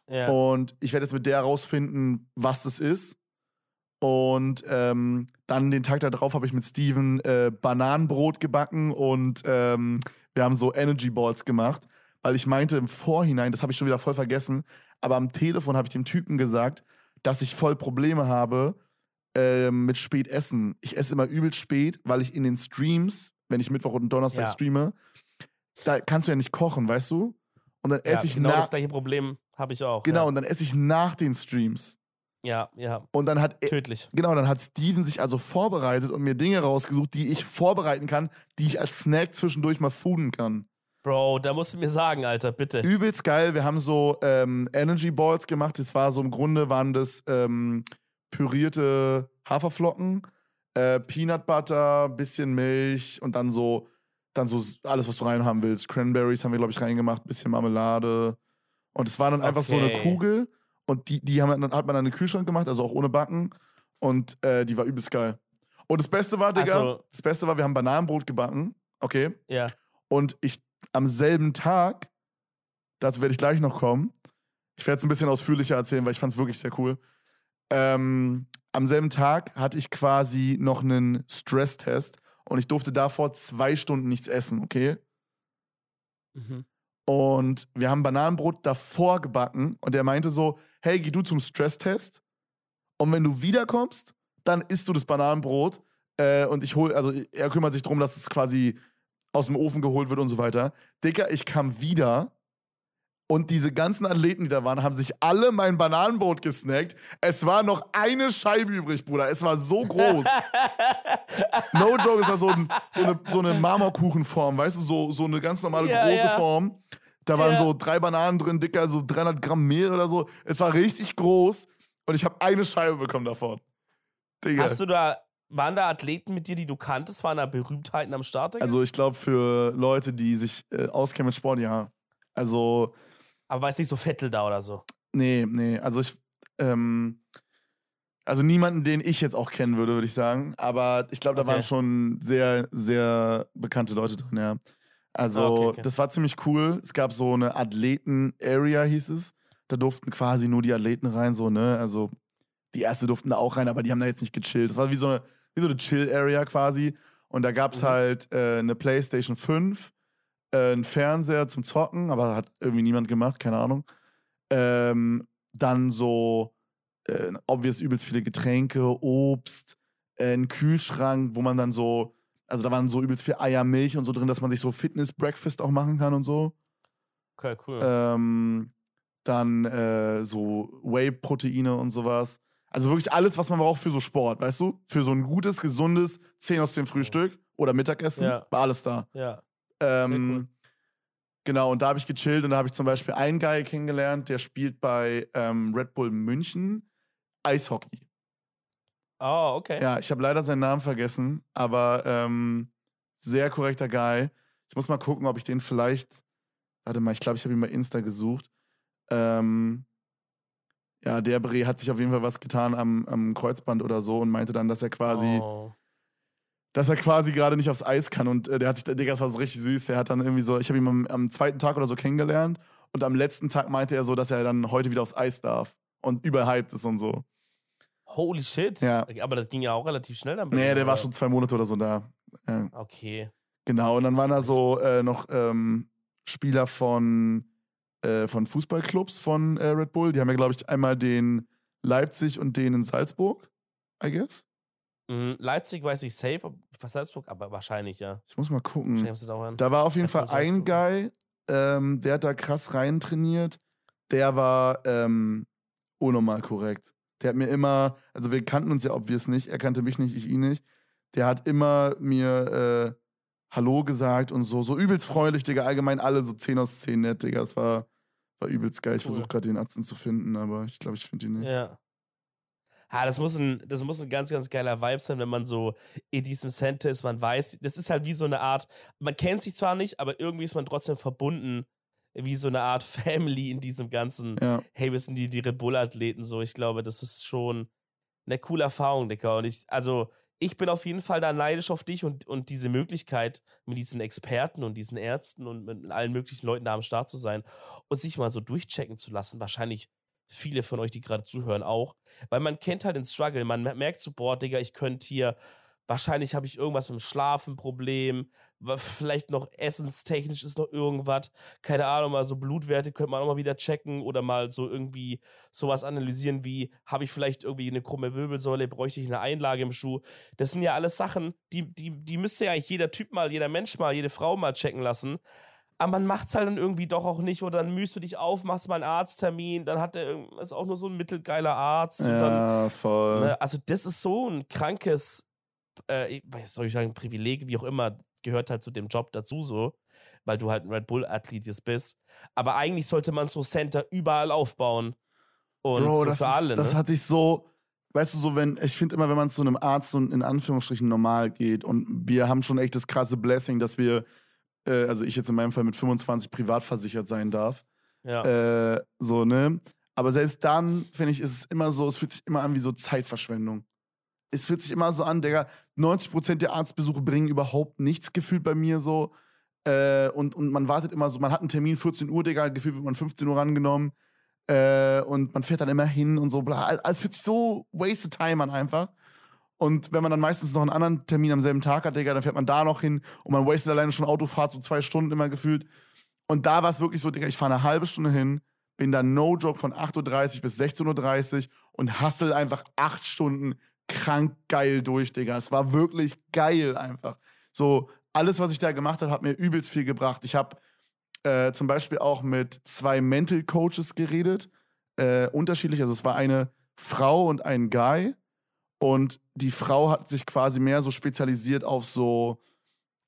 Ja. Und ich werde jetzt mit der herausfinden, was das ist. Und ähm, dann den Tag darauf habe ich mit Steven äh, Bananenbrot gebacken und ähm, wir haben so Energy Balls gemacht, weil ich meinte im Vorhinein, das habe ich schon wieder voll vergessen, aber am Telefon habe ich dem Typen gesagt, dass ich voll Probleme habe ähm, mit Spätessen. Ich esse immer übel spät, weil ich in den Streams, wenn ich Mittwoch und Donnerstag Ja. streame, da kannst du ja nicht kochen, weißt du? Und dann ja, esse ich genau nach das gleiche Problem habe ich auch. Genau, Ja, und dann esse ich nach den Streams. Ja, ja. Und dann hat tödlich. genau, dann hat Steven sich also vorbereitet und mir Dinge rausgesucht, die ich vorbereiten kann, die ich als Snack zwischendurch mal fooden kann. Bro, da musst du mir sagen, Alter, bitte. Übelst geil. Wir haben so ähm, Energy Balls gemacht. Das war so im Grunde waren das ähm, pürierte Haferflocken, äh, Peanut Butter, bisschen Milch und dann so, dann so alles, was du rein haben willst. Cranberries haben wir, glaube ich, reingemacht, bisschen Marmelade. Und es war dann einfach so eine Okay. Kugel und die, die haben, dann hat man dann in den Kühlschrank gemacht, also auch ohne Backen. Und äh, die war übelst geil. Und das Beste war, Digga, Also- das Beste war, wir haben Bananenbrot gebacken. Okay. Ja. Und ich am selben Tag, dazu werde ich gleich noch kommen, ich werde es ein bisschen ausführlicher erzählen, weil ich fand es wirklich sehr cool. Ähm, am selben Tag hatte ich quasi noch einen Stresstest und ich durfte davor zwei Stunden nichts essen, okay? Mhm. Und wir haben Bananenbrot davor gebacken und er meinte so, hey, geh du zum Stresstest und wenn du wiederkommst, dann isst du das Bananenbrot äh, und ich hol, also er kümmert sich darum, dass es quasi aus dem Ofen geholt wird und so weiter. Dicker, ich kam wieder und diese ganzen Athleten, die da waren, haben sich alle mein Bananenbrot gesnackt. Es war noch eine Scheibe übrig, Bruder. Es war so groß. (laughs) No joke, es war so, ein, so, eine, so eine Marmorkuchenform, weißt du, so, so eine ganz normale Ja, große ja. Form. Da waren Ja. so drei Bananen drin, dicker, so 300 Gramm Mehl oder so. Es war richtig groß und ich habe eine Scheibe bekommen davon. Digga. Hast du da, waren da Athleten mit dir, die du kanntest? Waren da Berühmtheiten am Start? Digga? also ich glaube für Leute, die sich äh, auskennen mit Sport, ja. Also Aber war es nicht so Vettel da oder so? Nee, nee, also ich, ähm, also niemanden, den ich jetzt auch kennen würde, würde ich sagen. Aber ich glaube, da Okay. waren schon sehr, sehr bekannte Leute drin, ja. Also, Ah, okay, okay. das war ziemlich cool. Es gab so eine Athleten-Area, hieß es. Da durften quasi nur die Athleten rein, so, ne? Also, die Ärzte durften da auch rein, aber die haben da jetzt nicht gechillt. Das war wie so eine, wie so eine Chill-Area quasi. Und da gab es Mhm. halt äh, eine PlayStation 5, äh, einen Fernseher zum Zocken, aber hat irgendwie niemand gemacht, keine Ahnung. Ähm, dann so, äh, obvious übelst viele Getränke, Obst, äh, ein Kühlschrank, wo man dann so, also da waren so übelst viel Eier, Milch und so drin, dass man sich so Fitness-Breakfast auch machen kann und so. Okay, cool. Ähm, dann äh, so Whey-Proteine und sowas. Also wirklich alles, was man braucht für so Sport, weißt du? Für so ein gutes, gesundes 10 aus dem Frühstück oder Mittagessen, Ja. war alles da. ja. Ähm, cool. Genau, und da habe ich gechillt und da habe ich zum Beispiel einen Guy kennengelernt, der spielt bei ähm, Red Bull München Eishockey. Oh, okay. Ja, ich habe leider seinen Namen vergessen, aber ähm, sehr korrekter Guy. Ich muss mal gucken, ob ich den vielleicht. Warte mal, ich glaube, ich habe ihn bei Insta gesucht. Ähm, ja, der Bre hat sich auf jeden Fall was getan am, am Kreuzband oder so und meinte dann, dass er quasi, Oh. Dass er quasi gerade nicht aufs Eis kann. Und äh, der hat sich, Digga, das war so richtig süß. Der hat dann irgendwie so, ich habe ihn am, am zweiten Tag oder so kennengelernt und am letzten Tag meinte er so, dass er dann heute wieder aufs Eis darf und überhyped ist und so. Holy shit. Ja. Aber das ging ja auch relativ schnell dann. Nee, der war schon zwei Monate oder so da. Ja. Okay. Genau, und dann waren da so äh, noch ähm, Spieler von, äh, von Fußballclubs von äh, Red Bull. Die haben ja, glaube ich, einmal den Leipzig und den in Salzburg, I guess. Mhm. Leipzig weiß ich safe, was Salzburg, aber wahrscheinlich, ja. Ich muss mal gucken. da war auf jeden Fall ein. Guy, ähm, der hat da krass rein trainiert. Der war ähm, unnormal korrekt. Der hat mir immer, also wir kannten uns ja obvious nicht, er kannte mich nicht, ich ihn nicht. Der hat immer mir äh, Hallo gesagt und so, so übelst freundlich, Digga. Allgemein alle so 10 aus 10 nett, Digga. Es war, war übelst geil. Ich Cool. versuche gerade den Atzen zu finden, aber ich glaube, ich finde ihn nicht. Ja. Ah, das muss, ein, das muss ein ganz, ganz geiler Vibe sein, wenn man so in diesem Center ist. Man weiß, das ist halt wie so eine Art, man kennt sich zwar nicht, aber irgendwie ist man trotzdem verbunden, wie so eine Art (laughs) Family in diesem ganzen, Ja. hey, wir sind die, die Red Bull-Athleten so. Ich glaube, das ist schon eine coole Erfahrung, Dicker. Und ich, also, ich bin auf jeden Fall da neidisch auf dich und, und diese Möglichkeit, mit diesen Experten und diesen Ärzten und mit allen möglichen Leuten da am Start zu sein und sich mal so durchchecken zu lassen. Wahrscheinlich viele von euch, die gerade zuhören, auch. Weil man kennt halt den Struggle. Man merkt so, boah, Digga, ich könnte hier Wahrscheinlich habe ich irgendwas mit dem Schlafenproblem. Vielleicht noch essenstechnisch ist noch irgendwas. Keine Ahnung, mal so Blutwerte könnte man auch mal wieder checken oder mal so irgendwie sowas analysieren wie, habe ich vielleicht irgendwie eine krumme Wirbelsäule, bräuchte ich eine Einlage im Schuh. Das sind ja alles Sachen, die, die, die müsste ja eigentlich jeder Typ mal, jeder Mensch mal, jede Frau mal checken lassen. Aber man macht es halt dann irgendwie doch auch nicht oder dann mühst du dich auf, machst mal einen Arzttermin, dann hat der ist auch nur so ein mittelgeiler Arzt. Ja, dann, voll. Ne, also das ist so ein krankes äh, was soll ich sagen, Privileg, wie auch immer, gehört halt zu dem Job dazu so, weil du halt ein Red Bull-Athlet jetzt bist. Aber eigentlich sollte man so Center überall aufbauen. Und Bro, so das für ist, alle. Das ne? hat sich so, weißt du, so wenn, ich finde immer, wenn man zu einem Arzt so in Anführungsstrichen normal geht und wir haben schon echt das krasse Blessing, dass wir, äh, also ich jetzt in meinem Fall mit 25 privat versichert sein darf. ja. Äh, so, ne? Aber selbst dann, finde ich, ist es immer so, es fühlt sich immer an wie so Zeitverschwendung es fühlt sich immer so an, Digga, 90% der Arztbesuche bringen überhaupt nichts gefühlt bei mir so. Äh, und, und man wartet immer so, man hat einen Termin 14 Uhr, Digga, gefühlt wird man 15 Uhr rangenommen. Äh, und man fährt dann immer hin und so, bla. Es fühlt sich so wasted time an einfach. Und wenn man dann meistens noch einen anderen Termin am selben Tag hat, Digga, dann fährt man da noch hin und man wastet alleine schon Autofahrt, so zwei Stunden immer gefühlt. Und da war es wirklich so, Digga, ich fahre eine halbe Stunde hin, bin dann no joke von 8.30 Uhr bis 16.30 Uhr und hustle einfach acht Stunden krank geil durch, Digga. Es war wirklich geil einfach. So, alles, was ich da gemacht habe, hat mir übelst viel gebracht. Ich habe äh, zum Beispiel auch mit zwei Mental Coaches geredet. Äh, unterschiedlich. Also, es war eine Frau und ein Guy. Und die Frau hat sich quasi mehr so spezialisiert auf so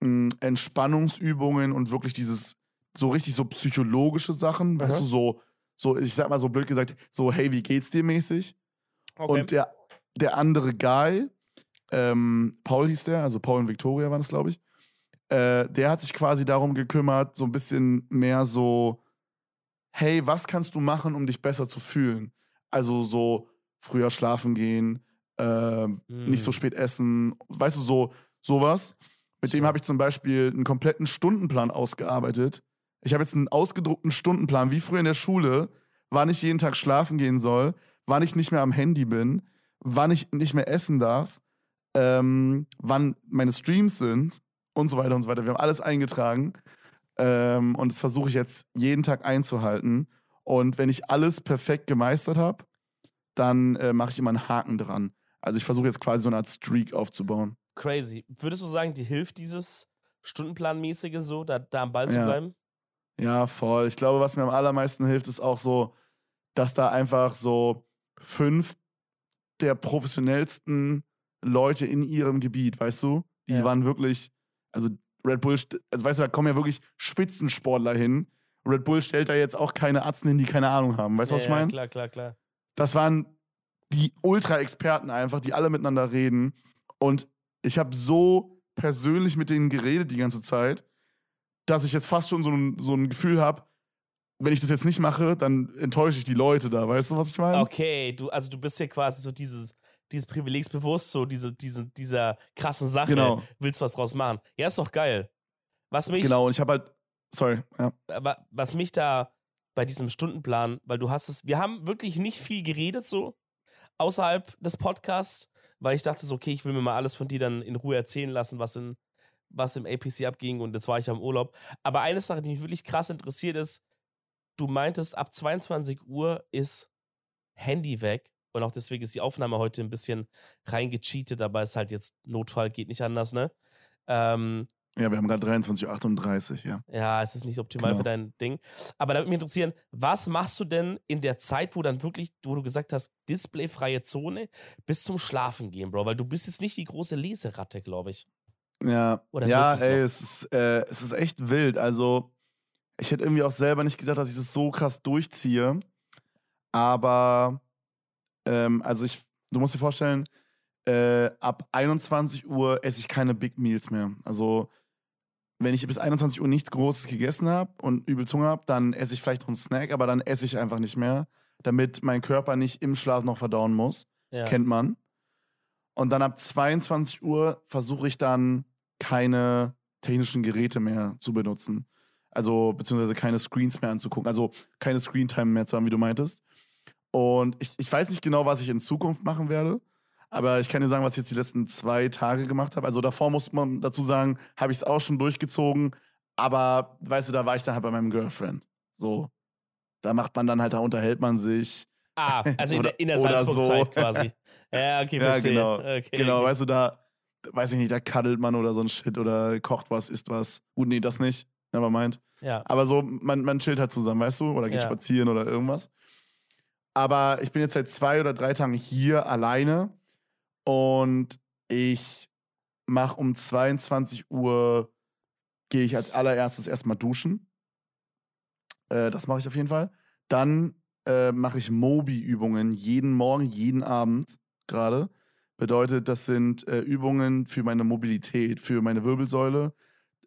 mh, hm, Entspannungsübungen und wirklich dieses, so richtig so psychologische Sachen. Aha. Weißt du, so, so, ich sag mal so blöd gesagt, so, hey, wie geht's dir mäßig? Okay. Und der der andere Guy, ähm, Paul hieß der, also Paul und Victoria waren es, glaube ich, äh, der hat sich quasi darum gekümmert, so ein bisschen mehr so, hey, was kannst du machen, um dich besser zu fühlen? Also so früher schlafen gehen, äh, mm. nicht so hm. spät essen, weißt du, so sowas. Mit dem habe ich zum Beispiel einen kompletten Stundenplan ausgearbeitet. Ich habe jetzt einen ausgedruckten Stundenplan, wie früher in der Schule, wann ich jeden Tag schlafen gehen soll, wann ich nicht mehr am Handy bin, wann ich nicht mehr essen darf, ähm, wann meine Streams sind und so weiter und so weiter. Wir haben alles eingetragen ähm, und das versuche ich jetzt jeden Tag einzuhalten. Und wenn ich alles perfekt gemeistert habe, dann äh, mache ich immer einen Haken dran. Also ich versuche jetzt quasi so eine Art Streak aufzubauen. Crazy. Würdest du sagen, dir hilft dieses Stundenplanmäßige so, da, da am Ball zu ja. bleiben? Ja, voll. Ich glaube, was mir am allermeisten hilft, ist auch so, dass da einfach so fünf der professionellsten Leute in ihrem Gebiet, weißt du? Die ja. waren wirklich, also Red Bull, also weißt du, da kommen ja wirklich Spitzensportler hin. Red Bull stellt da jetzt auch keine Arzten hin, die keine Ahnung haben. Weißt du, ja, was ich meine? Ja, klar, klar, klar. Das waren die Ultra-Experten einfach, die alle miteinander reden. Und ich habe so persönlich mit denen geredet die ganze Zeit, dass ich jetzt fast schon so ein, so ein Gefühl habe, wenn ich das jetzt nicht mache, dann enttäusche ich die Leute da. Weißt du, was ich meine? Okay, du, also du bist hier quasi so dieses, dieses Privilegsbewusst, so diese, diese, dieser krassen Sache. Genau. Willst was draus machen. Ja, ist doch geil. Was mich. Genau, und ich habe halt. Sorry, ja. Was mich da bei diesem Stundenplan, weil du hast es, wir haben wirklich nicht viel geredet so außerhalb des Podcasts, weil ich dachte so, okay, ich will mir mal alles von dir dann in Ruhe erzählen lassen, was in was im APC abging und jetzt war ich am Urlaub. Aber eine Sache, die mich wirklich krass interessiert ist, du meintest, ab 22 Uhr ist Handy weg. Und auch deswegen ist die Aufnahme heute ein bisschen reingecheatet, aber es ist halt jetzt Notfall, geht nicht anders, ne? Ähm, ja, wir haben gerade 23.38 Uhr, ja. Ja, es ist nicht optimal genau. für dein Ding. Aber da würde mich interessieren, was machst du denn in der Zeit, wo dann wirklich, wo du gesagt hast, displayfreie Zone, bis zum Schlafen gehen, Bro? Weil du bist jetzt nicht die große Leseratte, glaube ich. Ja, Oder ja ey, es ist, äh, es ist echt wild. Also, ich hätte irgendwie auch selber nicht gedacht, dass ich das so krass durchziehe. Aber, ähm, also ich, du musst dir vorstellen, äh, ab 21 Uhr esse ich keine Big Meals mehr. Also, wenn ich bis 21 Uhr nichts Großes gegessen habe und übel Zunge habe, dann esse ich vielleicht noch einen Snack, aber dann esse ich einfach nicht mehr, damit mein Körper nicht im Schlaf noch verdauen muss. Ja. Kennt man. Und dann ab 22 Uhr versuche ich dann keine technischen Geräte mehr zu benutzen. Also, beziehungsweise keine Screens mehr anzugucken. Also keine Screentime mehr zu haben, wie du meintest. Und ich, ich weiß nicht genau, was ich in Zukunft machen werde. Aber ich kann dir sagen, was ich jetzt die letzten zwei Tage gemacht habe. Also davor muss man dazu sagen, habe ich es auch schon durchgezogen. Aber weißt du, da war ich dann halt bei meinem Girlfriend. So. Da macht man dann halt, da unterhält man sich. Ah, also Oder- in der, (laughs) in der oder Salzburg-Zeit so. quasi. (laughs) Ja, okay, Ja, verstehe. genau. Okay, Genau, okay. weißt du, da, weiß ich nicht, da kaddelt man oder so ein Shit oder kocht was, isst was. Gut, nee, das nicht. Never mind. Ja. Aber so, man, man chillt halt zusammen, weißt du? Oder geht Ja. spazieren oder irgendwas. Aber ich bin jetzt seit zwei oder drei Tagen hier alleine und ich mache um 22 Uhr, gehe ich als allererstes erstmal duschen. Äh, das mache ich auf jeden Fall. Dann äh, mache ich Mobi-Übungen jeden Morgen, jeden Abend gerade. Bedeutet, das sind äh, Übungen für meine Mobilität, für meine Wirbelsäule.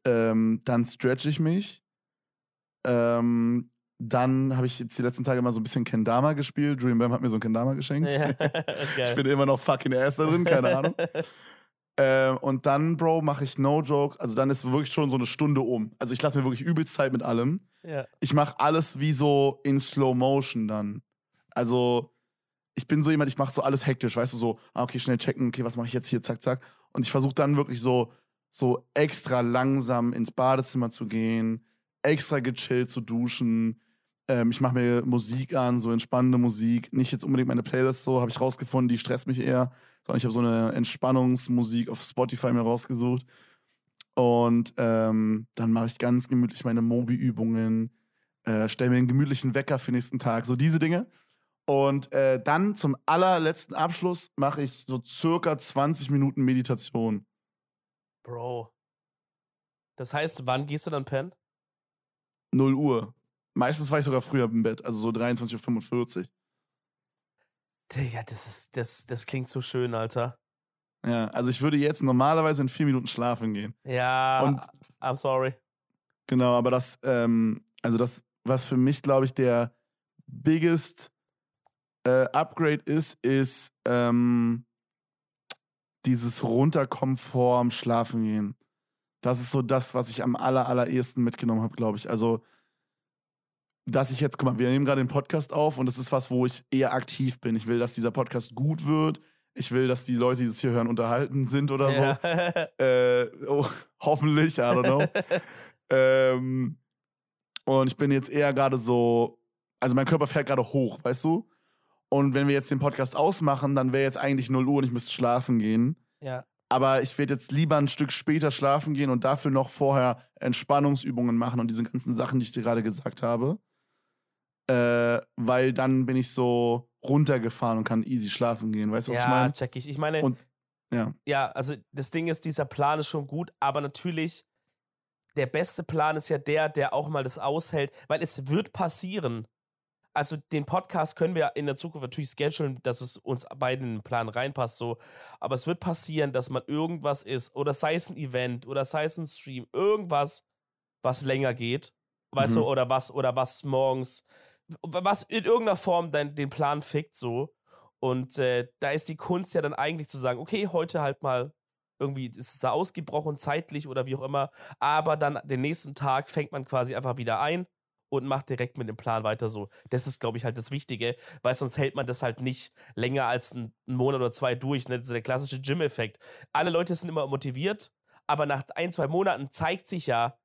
Ähm, dann stretch ich mich. Ähm, dann habe ich jetzt die letzten Tage mal so ein bisschen Kendama gespielt. Dream Bam hat mir so ein Kendama geschenkt. Ja, (laughs) Ich bin immer noch fucking da drin, keine Ahnung. (laughs) Äh, und dann, Bro, mache ich No Joke. Also dann ist wirklich schon so eine Stunde um. Also ich lasse mir wirklich übelst Zeit mit allem. ja. Ich mache alles wie so in Slow Motion dann. Also ich bin so jemand, ich mache so alles hektisch, weißt du, so, ah, okay, schnell checken, okay, was mache ich jetzt hier, zack, zack. Und ich versuche dann wirklich so, so extra langsam ins Badezimmer zu gehen, extra gechillt zu duschen. Ähm, ich mache mir Musik an, so entspannende Musik. Nicht jetzt unbedingt meine Playlist, so habe ich rausgefunden, die stresst mich eher, sondern ich habe so eine Entspannungsmusik auf Spotify mir rausgesucht. Und ähm, dann mache ich ganz gemütlich meine Mobi-Übungen, äh, stelle mir einen gemütlichen Wecker für den nächsten Tag, so diese Dinge. Und äh, dann zum allerletzten Abschluss mache ich so circa 20 Minuten Meditation. Bro. Das heißt, wann gehst du dann pennen? 0 Uhr. Meistens war ich sogar früher im Bett, also so 23.45 Uhr. Digga, das, ist, das, das klingt so schön, Alter. Ja, also ich würde jetzt normalerweise in vier Minuten schlafen gehen. Ja, Und- I'm sorry. Genau, aber das, ähm, also das, was für mich, glaube ich, der biggest äh, Upgrade ist, ist ähm, dieses Runterkommen vorm Schlafen gehen. Das ist so das, was ich am aller, allerersten mitgenommen habe, glaube ich. Also, dass ich jetzt, guck mal, wir nehmen gerade den Podcast auf und das ist was, wo ich eher aktiv bin. Ich will, dass dieser Podcast gut wird. Ich will, dass die Leute, die das hier hören, unterhalten sind oder so. Ja. (laughs) Äh, oh, (laughs) hoffentlich, I don't know. (laughs) ähm, und ich bin jetzt eher gerade so, also mein Körper fährt gerade hoch, weißt du? Und wenn wir jetzt den Podcast ausmachen, dann wäre jetzt eigentlich 0 Uhr und ich müsste schlafen gehen. ja. Aber ich werde jetzt lieber ein Stück später schlafen gehen und dafür noch vorher Entspannungsübungen machen und diese ganzen Sachen, die ich dir gerade gesagt habe. Äh, weil dann bin ich so runtergefahren und kann easy schlafen gehen. Weißt du, was ich Ja, meine? check ich. Ich meine, Und- Ja. ja, also das Ding ist, dieser Plan ist schon gut, aber natürlich, der beste Plan ist ja der, der auch mal das aushält, weil es wird passieren. Also den Podcast können wir in der Zukunft natürlich schedulen, dass es uns beiden in den Plan reinpasst, so. Aber es wird passieren, dass man irgendwas ist, oder sei es ein Event, oder sei es ein Stream, irgendwas, was länger geht, weißt Mhm. du, oder was, oder was morgens, was in irgendeiner Form dein, den Plan fickt, so. Und äh, da ist die Kunst ja dann eigentlich zu sagen, okay, heute halt mal irgendwie ist es da ausgebrochen, zeitlich oder wie auch immer, aber dann den nächsten Tag fängt man quasi einfach wieder ein und macht direkt mit dem Plan weiter so. Das ist, glaube ich, halt das Wichtige, weil sonst hält man das halt nicht länger als einen Monat oder zwei durch. Ne? Das ist der klassische Gym-Effekt. Alle Leute sind immer motiviert, aber nach ein, zwei Monaten zeigt sich ja,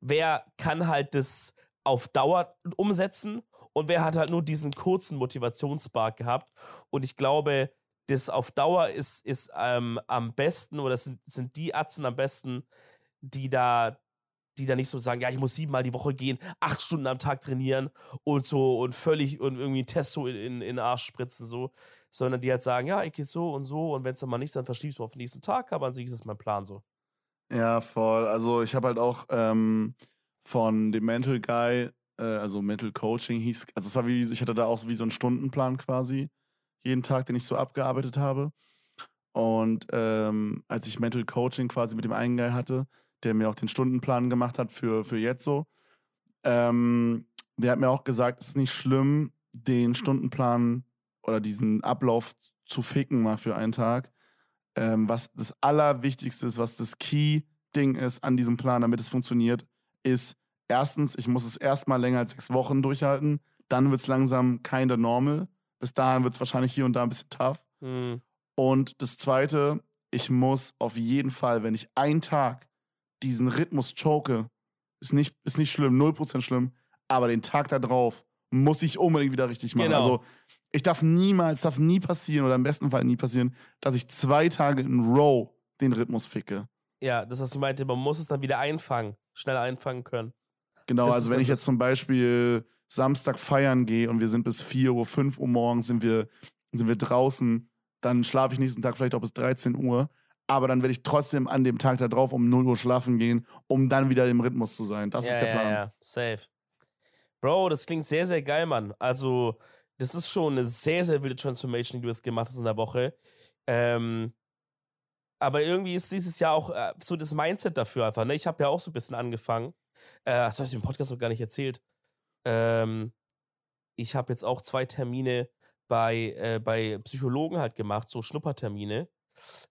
wer kann halt das auf Dauer umsetzen und wer hat halt nur diesen kurzen Motivationsspark gehabt. Und ich glaube, das auf Dauer ist, ist ähm, am besten oder sind, sind die Atzen am besten, die da, die da nicht so sagen, ja, ich muss siebenmal die Woche gehen, acht Stunden am Tag trainieren und so und völlig und irgendwie Testo in, in, in den Arsch spritzen, so, sondern die halt sagen, ja, ich gehe so und so und wenn es dann mal nicht ist, dann verschiebst du auf den nächsten Tag, aber an sich ist es mein Plan so. Ja, voll. Also ich habe halt auch ähm, von dem Mental Guy, äh, also Mental Coaching hieß, also es war wie, ich hatte da auch so wie so einen Stundenplan quasi, jeden Tag, den ich so abgearbeitet habe. Und ähm, als ich Mental Coaching quasi mit dem einen Guy hatte, der mir auch den Stundenplan gemacht hat für, für jetzt so, ähm, der hat mir auch gesagt, es ist nicht schlimm, den Stundenplan oder diesen Ablauf zu ficken mal für einen Tag. ähm, was das Allerwichtigste ist, was das Key-Ding ist an diesem Plan, damit es funktioniert, ist erstens, ich muss es erstmal länger als sechs Wochen durchhalten. Dann wird es langsam kinda normal. Bis dahin wird es wahrscheinlich hier und da ein bisschen tough. Hm. Und das Zweite, ich muss auf jeden Fall, wenn ich einen Tag diesen Rhythmus choke, ist nicht, ist nicht schlimm, 0% schlimm, aber den Tag da drauf muss ich unbedingt wieder richtig machen. Genau. Also ich darf niemals, darf nie passieren oder im besten Fall nie passieren, dass ich zwei Tage in Row den Rhythmus ficke. Ja, das, was ich meinte, man muss es dann wieder einfangen, schnell einfangen können. Genau, Das also wenn ich jetzt zum Beispiel Samstag feiern gehe und wir sind bis 4 Uhr, 5 Uhr morgens sind wir, sind wir draußen, dann schlafe ich nächsten Tag vielleicht auch bis 13 Uhr. Aber dann werde ich trotzdem an dem Tag da drauf um 0 Uhr schlafen gehen, um dann wieder im Rhythmus zu sein. Das ja, ist der Plan. Ja, ja, safe. Bro, das klingt sehr, sehr geil, Mann. Also, das ist schon eine sehr, sehr wilde Transformation, die du jetzt gemacht hast in der Woche. Ähm, aber irgendwie ist dieses Jahr auch äh, so das Mindset dafür einfach. Ne? Ich habe ja auch so ein bisschen angefangen. Äh, das habe ich im Podcast noch gar nicht erzählt. Ähm, ich habe jetzt auch zwei Termine bei, äh, bei Psychologen halt gemacht, so Schnuppertermine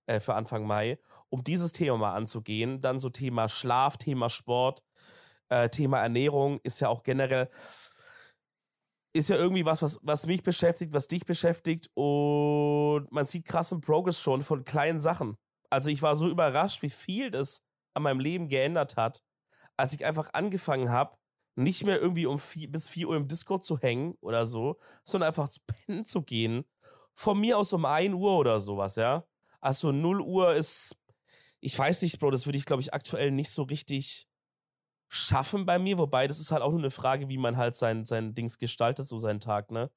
äh, für Anfang Mai, um dieses Thema mal anzugehen. Dann so Thema Schlaf, Thema Sport, äh, Thema Ernährung ist ja auch generell, ist ja irgendwie was, was, was mich beschäftigt, was dich beschäftigt und man sieht krassen Progress schon von kleinen Sachen. Also ich war so überrascht, wie viel das an meinem Leben geändert hat, als ich einfach angefangen habe, nicht mehr irgendwie um vier, bis 4 Uhr im Discord zu hängen oder so, sondern einfach zu pennen zu gehen. Von mir aus um 1 Uhr oder sowas, ja. Also 0 Uhr ist, ich weiß nicht, Bro, das würde ich, glaube ich, aktuell nicht so richtig schaffen bei mir, wobei das ist halt auch nur eine Frage, wie man halt sein, sein Dings gestaltet, so seinen Tag, ne?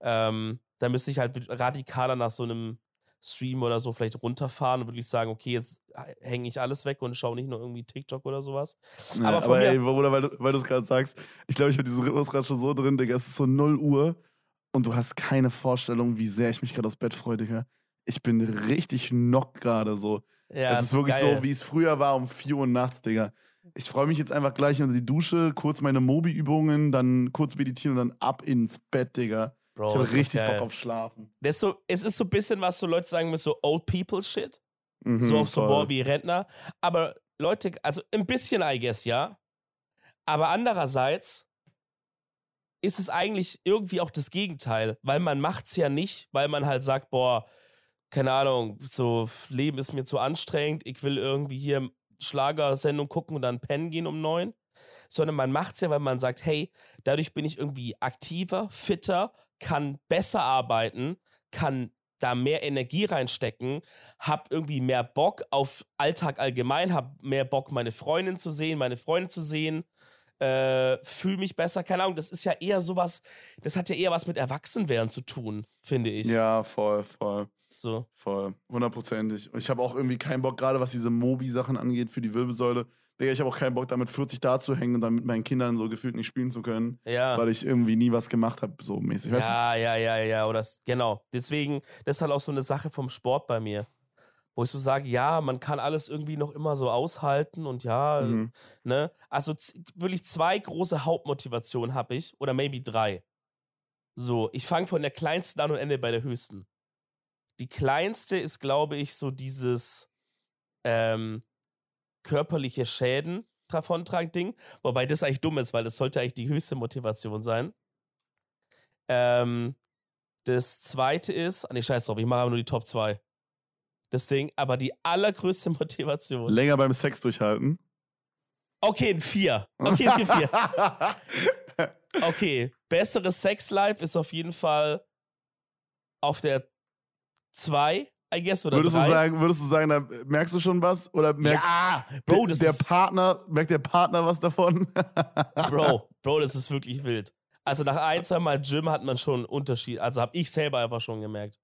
Ähm, da müsste ich halt radikaler nach so einem Stream oder so vielleicht runterfahren und wirklich sagen, okay, jetzt hänge ich alles weg und schaue nicht nur irgendwie TikTok oder sowas. Ja, Aber aber ey, Bruder, weil, du- weil du es gerade sagst, ich glaube, ich habe diesen Rhythmus gerade schon so drin, Digga. Es ist so 0 Uhr und du hast keine Vorstellung, wie sehr ich mich gerade aufs Bett freue, Digga. Ich bin richtig knock gerade so. Ja, es ist wirklich geil. so, wie es früher war um 4 Uhr nachts, Digga. Ich freue mich jetzt einfach gleich unter die Dusche, kurz meine Mobi-Übungen, dann kurz meditieren und dann ab ins Bett, Digga. Bro, ich habe richtig. Bock auf Schlafen. Das ist so, es ist so ein bisschen, was so Leute sagen mit so Old People Shit. Mhm, so auf so boah, wie Rentner. Aber Leute, also ein bisschen, I guess, ja. Aber andererseits ist es eigentlich irgendwie auch das Gegenteil, weil man macht's ja nicht, weil man halt sagt, boah, keine Ahnung, so Leben ist mir zu anstrengend, ich will irgendwie hier Schlagersendung gucken und dann pennen gehen um neun, sondern man macht's ja, weil man sagt, hey, dadurch bin ich irgendwie aktiver, fitter, kann besser arbeiten, kann da mehr Energie reinstecken, hab irgendwie mehr Bock auf Alltag allgemein, hab mehr Bock, meine Freundin zu sehen, meine Freunde zu sehen, äh, fühle mich besser. Keine Ahnung, das ist ja eher sowas, das hat ja eher was mit Erwachsenwerden zu tun, finde ich. Ja, voll, voll. So. Voll, hundertprozentig. Und ich habe auch irgendwie keinen Bock, gerade was diese Mobi-Sachen angeht für die Wirbelsäule. Digga, ich habe auch keinen Bock, damit 40 da zu hängen und dann mit meinen Kindern so gefühlt nicht spielen zu können, Ja. weil ich irgendwie nie was gemacht habe, so mäßig. Weißt Ja, ja, ja, ja, oder genau. Deswegen, das ist halt auch so eine Sache vom Sport bei mir. Wo ich so sage, ja, man kann alles irgendwie noch immer so aushalten und ja, du? Mhm. ne? Also wirklich zwei große Hauptmotivationen habe ich, oder maybe drei. So, ich fange von der kleinsten an und ende bei der höchsten. Die kleinste ist, glaube ich, so dieses ähm, körperliche Schäden davontragen Ding, wobei das eigentlich dumm ist, weil das sollte eigentlich die höchste Motivation sein. Ähm, das zweite ist, ah nee, scheiß drauf, ich mache aber nur die Top 2. Das Ding, aber die allergrößte (laughs) Motivation. Länger beim Sex durchhalten. Okay, ein 4. Okay, es gibt 4. (laughs) Okay, besseres Sexlife ist auf jeden Fall auf der 2, I guess, oder würdest, du drei. sagen, würdest du sagen, da merkst du schon was? Oder merkt ja, Bro, der, das der ist, Partner, merkt der Partner was davon? (laughs) Bro, (laughs) Bro, das ist wirklich wild. Also nach ein, zwei Mal Gym hat man schon einen Unterschied. Also habe ich selber einfach schon gemerkt.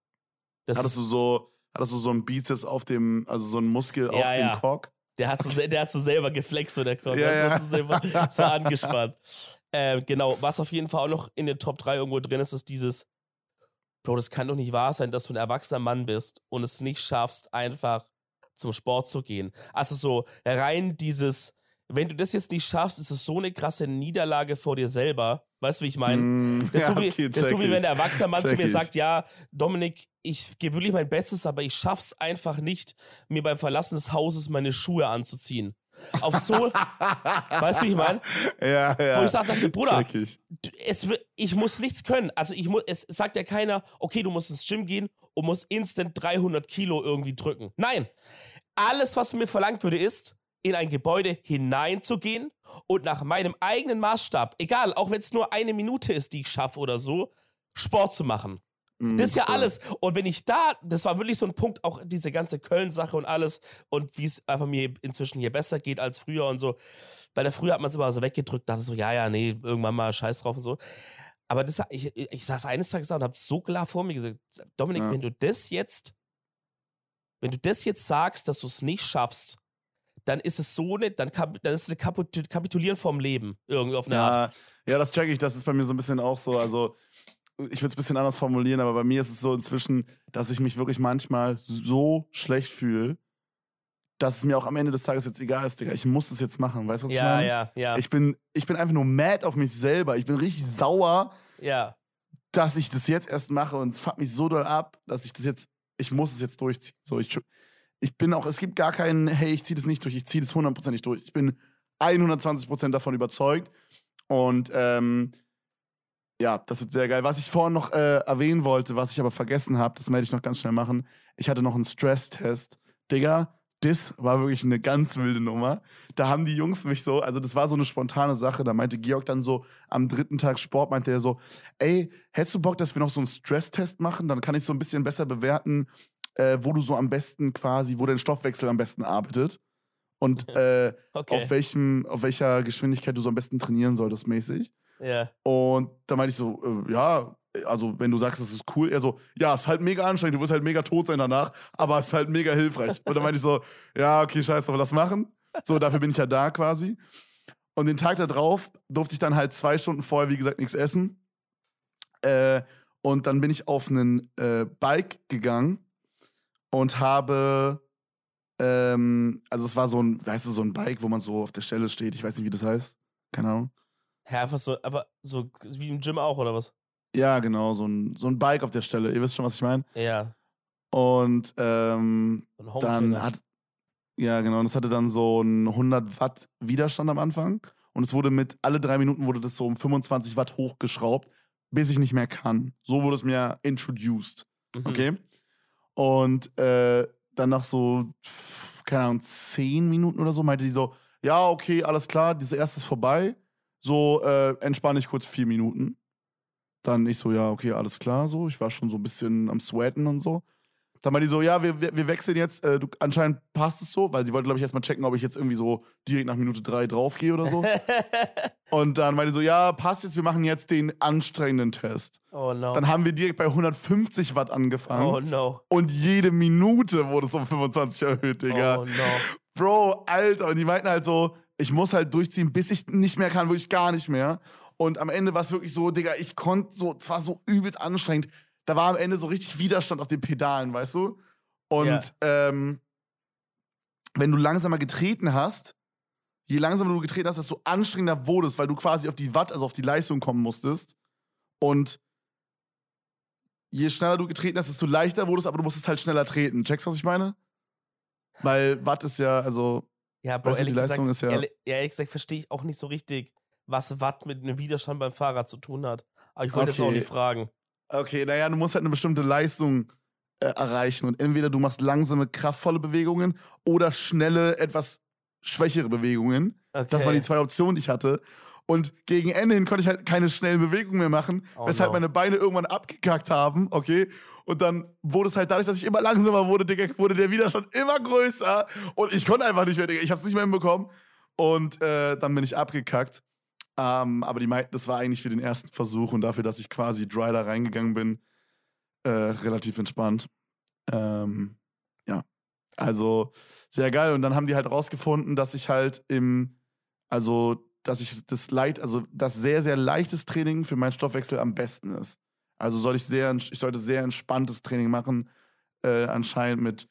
Das Hattest du so, hattest du so einen Bizeps auf dem, also so einen Muskel auf Ja, dem ja. Cock? Der hat, so, der hat so selber geflext, so der Kopf. Ja, ja. hat so selber (laughs) so angespannt. Äh, genau, was auf jeden Fall auch noch in den Top 3 irgendwo drin ist, ist dieses, Bro, das kann doch nicht wahr sein, dass du ein erwachsener Mann bist und es nicht schaffst, einfach zum Sport zu gehen. Also so rein dieses, wenn du das jetzt nicht schaffst, ist es so eine krasse Niederlage vor dir selber. Weißt du, wie ich meine? Mm, Das ist, ja, so wie, okay, das so wie wenn der erwachsene Mann zu mir ich. sagt, ja, Dominik, ich gebe wirklich mein Bestes, aber ich schaff's einfach nicht, mir beim Verlassen des Hauses meine Schuhe anzuziehen. Auf so, weißt du, wie ich meine? (laughs) Ja, ja. Wo ich sag, dachte, Bruder, ich. es, ich muss nichts können. Also ich muss, es sagt ja keiner, okay, du musst ins Gym gehen und musst instant 300 Kilo irgendwie drücken. Nein, alles, was mir verlangt würde, ist, in ein Gebäude hineinzugehen und nach meinem eigenen Maßstab, egal, auch wenn es nur eine Minute ist, die ich schaffe oder so, Sport zu machen. Mm, Das ist ja alles. Und wenn ich da, das war wirklich so ein Punkt, auch diese ganze Köln-Sache und alles und wie es einfach mir inzwischen hier besser geht als früher und so. Weil da früher hat man es immer so weggedrückt, dachte so, ja, ja, nee, irgendwann mal scheiß drauf und so. Aber das, ich, ich saß eines Tages da und habe so klar vor mir gesagt, Dominik, Ja. wenn du das jetzt, wenn du das jetzt sagst, dass du es nicht schaffst, dann ist es so eine, dann, kap- dann ist es Kapitulieren vom Leben, irgendwie auf eine Art. Ja, ja, das check ich. Das ist bei mir so ein bisschen auch so. Also, ich würde es ein bisschen anders formulieren, aber bei mir ist es so inzwischen, dass ich mich wirklich manchmal so schlecht fühle, dass es mir auch am Ende des Tages jetzt egal ist, Digga. Ich muss es jetzt machen. Weißt du, was ich Ja, meine? ja, ja, Ich bin, ich bin einfach nur mad auf mich selber. Ich bin richtig sauer, ja. dass ich das jetzt erst mache und es fuckt mich so doll ab, dass ich das jetzt, ich muss es jetzt durchziehen. So, ich, ich bin auch, es gibt gar keinen, hey, ich ziehe das nicht durch, ich ziehe das hundertprozentig durch. Ich bin 120% davon überzeugt und ähm, ja, das wird sehr geil. Was ich vorhin noch äh, erwähnen wollte, was ich aber vergessen habe, das werde ich noch ganz schnell machen. Ich hatte noch einen Stresstest. Digga, das war wirklich eine ganz wilde Nummer. Da haben die Jungs mich so, also das war so eine spontane Sache. Da meinte Georg dann so am dritten Tag Sport, meinte er so, ey, hättest du Bock, dass wir noch so einen Stresstest machen? Dann kann ich so ein bisschen besser bewerten, äh, wo du so am besten quasi, wo dein Stoffwechsel am besten arbeitet. Und (laughs) äh, Okay. auf, welchem, auf welcher Geschwindigkeit du so am besten trainieren solltest, mäßig. Ja. Und da meinte ich so, äh, ja, also wenn du sagst, das ist cool, er so, ja, ist halt mega anstrengend, du wirst halt mega tot sein danach, aber es ist halt mega hilfreich. Und dann meinte ich so, ja, okay, scheiße, aber das machen. So, dafür bin ich ja da quasi. Und den Tag da drauf durfte ich dann halt zwei Stunden vorher, wie gesagt, nichts essen. Äh, und dann bin ich auf einen äh, Bike gegangen und habe, ähm, also es war so ein, weißt du, so ein Bike, wo man so auf der Stelle steht. Ich weiß nicht, wie das heißt. Keine Ahnung. Ja, einfach so, aber so wie im Gym auch, oder was? Ja, genau, so ein, so ein Bike auf der Stelle. Ihr wisst schon, was ich meine. Ja. Und ähm, So dann hat, ja, genau, und das hatte dann so einen 100 Watt Widerstand am Anfang. Und es wurde mit, alle drei Minuten wurde das so um 25 Watt hochgeschraubt, bis ich nicht mehr kann. So wurde es mir introduced. Mhm. Okay? Und äh, dann nach so, keine Ahnung, 10 Minuten oder so, meinte die so, ja, okay, alles klar, dieses erste ist vorbei. So, äh, entspanne ich kurz vier Minuten. Dann ich so, ja, okay, alles klar, so. Ich war schon so ein bisschen am Sweaten und so. Dann meinte die so, ja, wir, wir, wechseln jetzt. Äh, du, anscheinend passt es so, weil sie wollte, glaube ich, erstmal checken, ob ich jetzt irgendwie so direkt nach Minute drei draufgehe oder so. (laughs) und dann meinte die so, ja, passt jetzt, wir machen jetzt den anstrengenden Test. oh no. Dann haben wir direkt bei 150 Watt angefangen. oh no. Und jede Minute wurde es um 25 erhöht, Digga. Oh no. Bro, Alter. Und die meinten halt so, ich muss halt durchziehen, bis ich nicht mehr kann, wirklich gar nicht mehr. Und am Ende war es wirklich so, Digga, ich konnte so, es war so übelst anstrengend. Da war am Ende so richtig Widerstand auf den Pedalen, weißt du? Und Ja. ähm, wenn du langsamer getreten hast, je langsamer du getreten hast, desto anstrengender wurde es, weil du quasi auf die Watt, also auf die Leistung kommen musstest. Und je schneller du getreten hast, desto leichter wurde es, aber du musstest halt schneller treten. Checkst du, was ich meine? Weil Watt ist ja, also, Ja, Bro, Weißt ehrlich Leistung gesagt, ist ja- ehrlich, ja, ehrlich gesagt verstehe ich auch nicht so richtig, was Watt mit einem Widerstand beim Fahrrad zu tun hat. Aber ich wollte jetzt auch Okay. nicht fragen. okay, naja, du musst halt eine bestimmte Leistung äh, erreichen. Und entweder du machst langsame, kraftvolle Bewegungen oder schnelle, etwas schwächere Bewegungen. Okay. Das waren die zwei Optionen, die ich hatte. Und gegen Ende hin konnte ich halt keine schnellen Bewegungen mehr machen, Oh weshalb no. meine Beine irgendwann abgekackt haben, okay? Und dann wurde es halt dadurch, dass ich immer langsamer wurde, Digga, wurde der Widerstand immer größer und ich konnte einfach nicht mehr, Digga. Ich hab's nicht mehr hinbekommen. Und äh, dann bin ich abgekackt. Ähm, aber die meinten, das war eigentlich für den ersten Versuch und dafür, dass ich quasi dry da reingegangen bin, äh, relativ entspannt. Ähm, ja. Also sehr geil. Und dann haben die halt rausgefunden, dass ich halt im, also, dass ich das leicht, also das sehr, sehr leichtes Training für meinen Stoffwechsel am besten ist. Also soll ich sehr, ich sollte sehr entspanntes Training machen, äh, anscheinend mit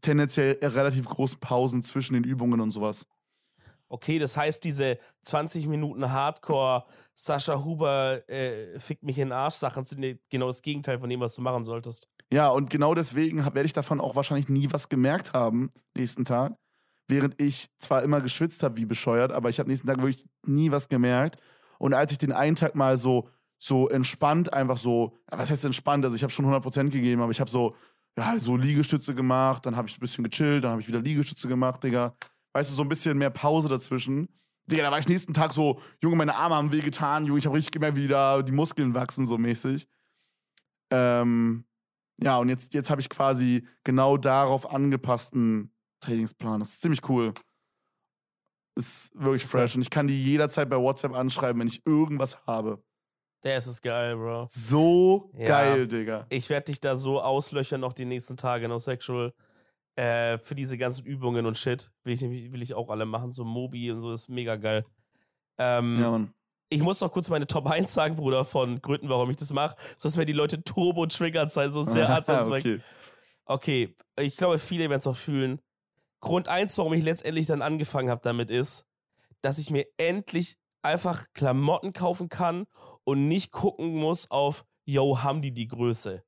tendenziell relativ großen Pausen zwischen den Übungen und sowas. okay, das heißt, diese 20 Minuten Hardcore, Sascha Huber äh, fickt mich in den Arsch Sachen sind genau das Gegenteil von dem, was du machen solltest. Ja, und genau deswegen werde ich davon auch wahrscheinlich nie was gemerkt haben, nächsten Tag. Während ich zwar immer geschwitzt habe, wie bescheuert, aber ich habe nächsten Tag wirklich nie was gemerkt. Und als ich den einen Tag mal so, so entspannt, einfach so, was heißt entspannt? Also ich habe schon 100% gegeben, aber ich habe so, ja, so Liegestütze gemacht, dann habe ich ein bisschen gechillt, dann habe ich wieder Liegestütze gemacht, Digga. Weißt du, so ein bisschen mehr Pause dazwischen. Digga, da war ich nächsten Tag so, Junge, meine Arme haben wehgetan, Junge, ich habe richtig gemerkt, wie da die Muskeln wachsen, so mäßig. Ähm, ja, und jetzt, jetzt habe ich quasi genau darauf angepassten Trainingsplan. Das ist ziemlich cool. Ist wirklich fresh. Und ich kann die jederzeit bei WhatsApp anschreiben, wenn ich irgendwas habe. Der ist geil, Bro. So ja. geil, Digga. Ich werde dich da so auslöchern noch die nächsten Tage, no sexual. Äh, für diese ganzen Übungen und Shit. Will ich, will ich auch alle machen. So Mobi und so ist mega geil. Ähm, ja, Mann. Ich muss noch kurz meine Top 1 sagen, Bruder, von Gründen, warum ich das mache. Sonst werden die Leute turbo-triggert sein, so sehr hart. okay. okay, ich glaube, viele werden es auch fühlen. Grund 1, warum ich letztendlich dann angefangen habe damit, ist, dass ich mir endlich einfach Klamotten kaufen kann und nicht gucken muss auf, yo, haben die die Größe.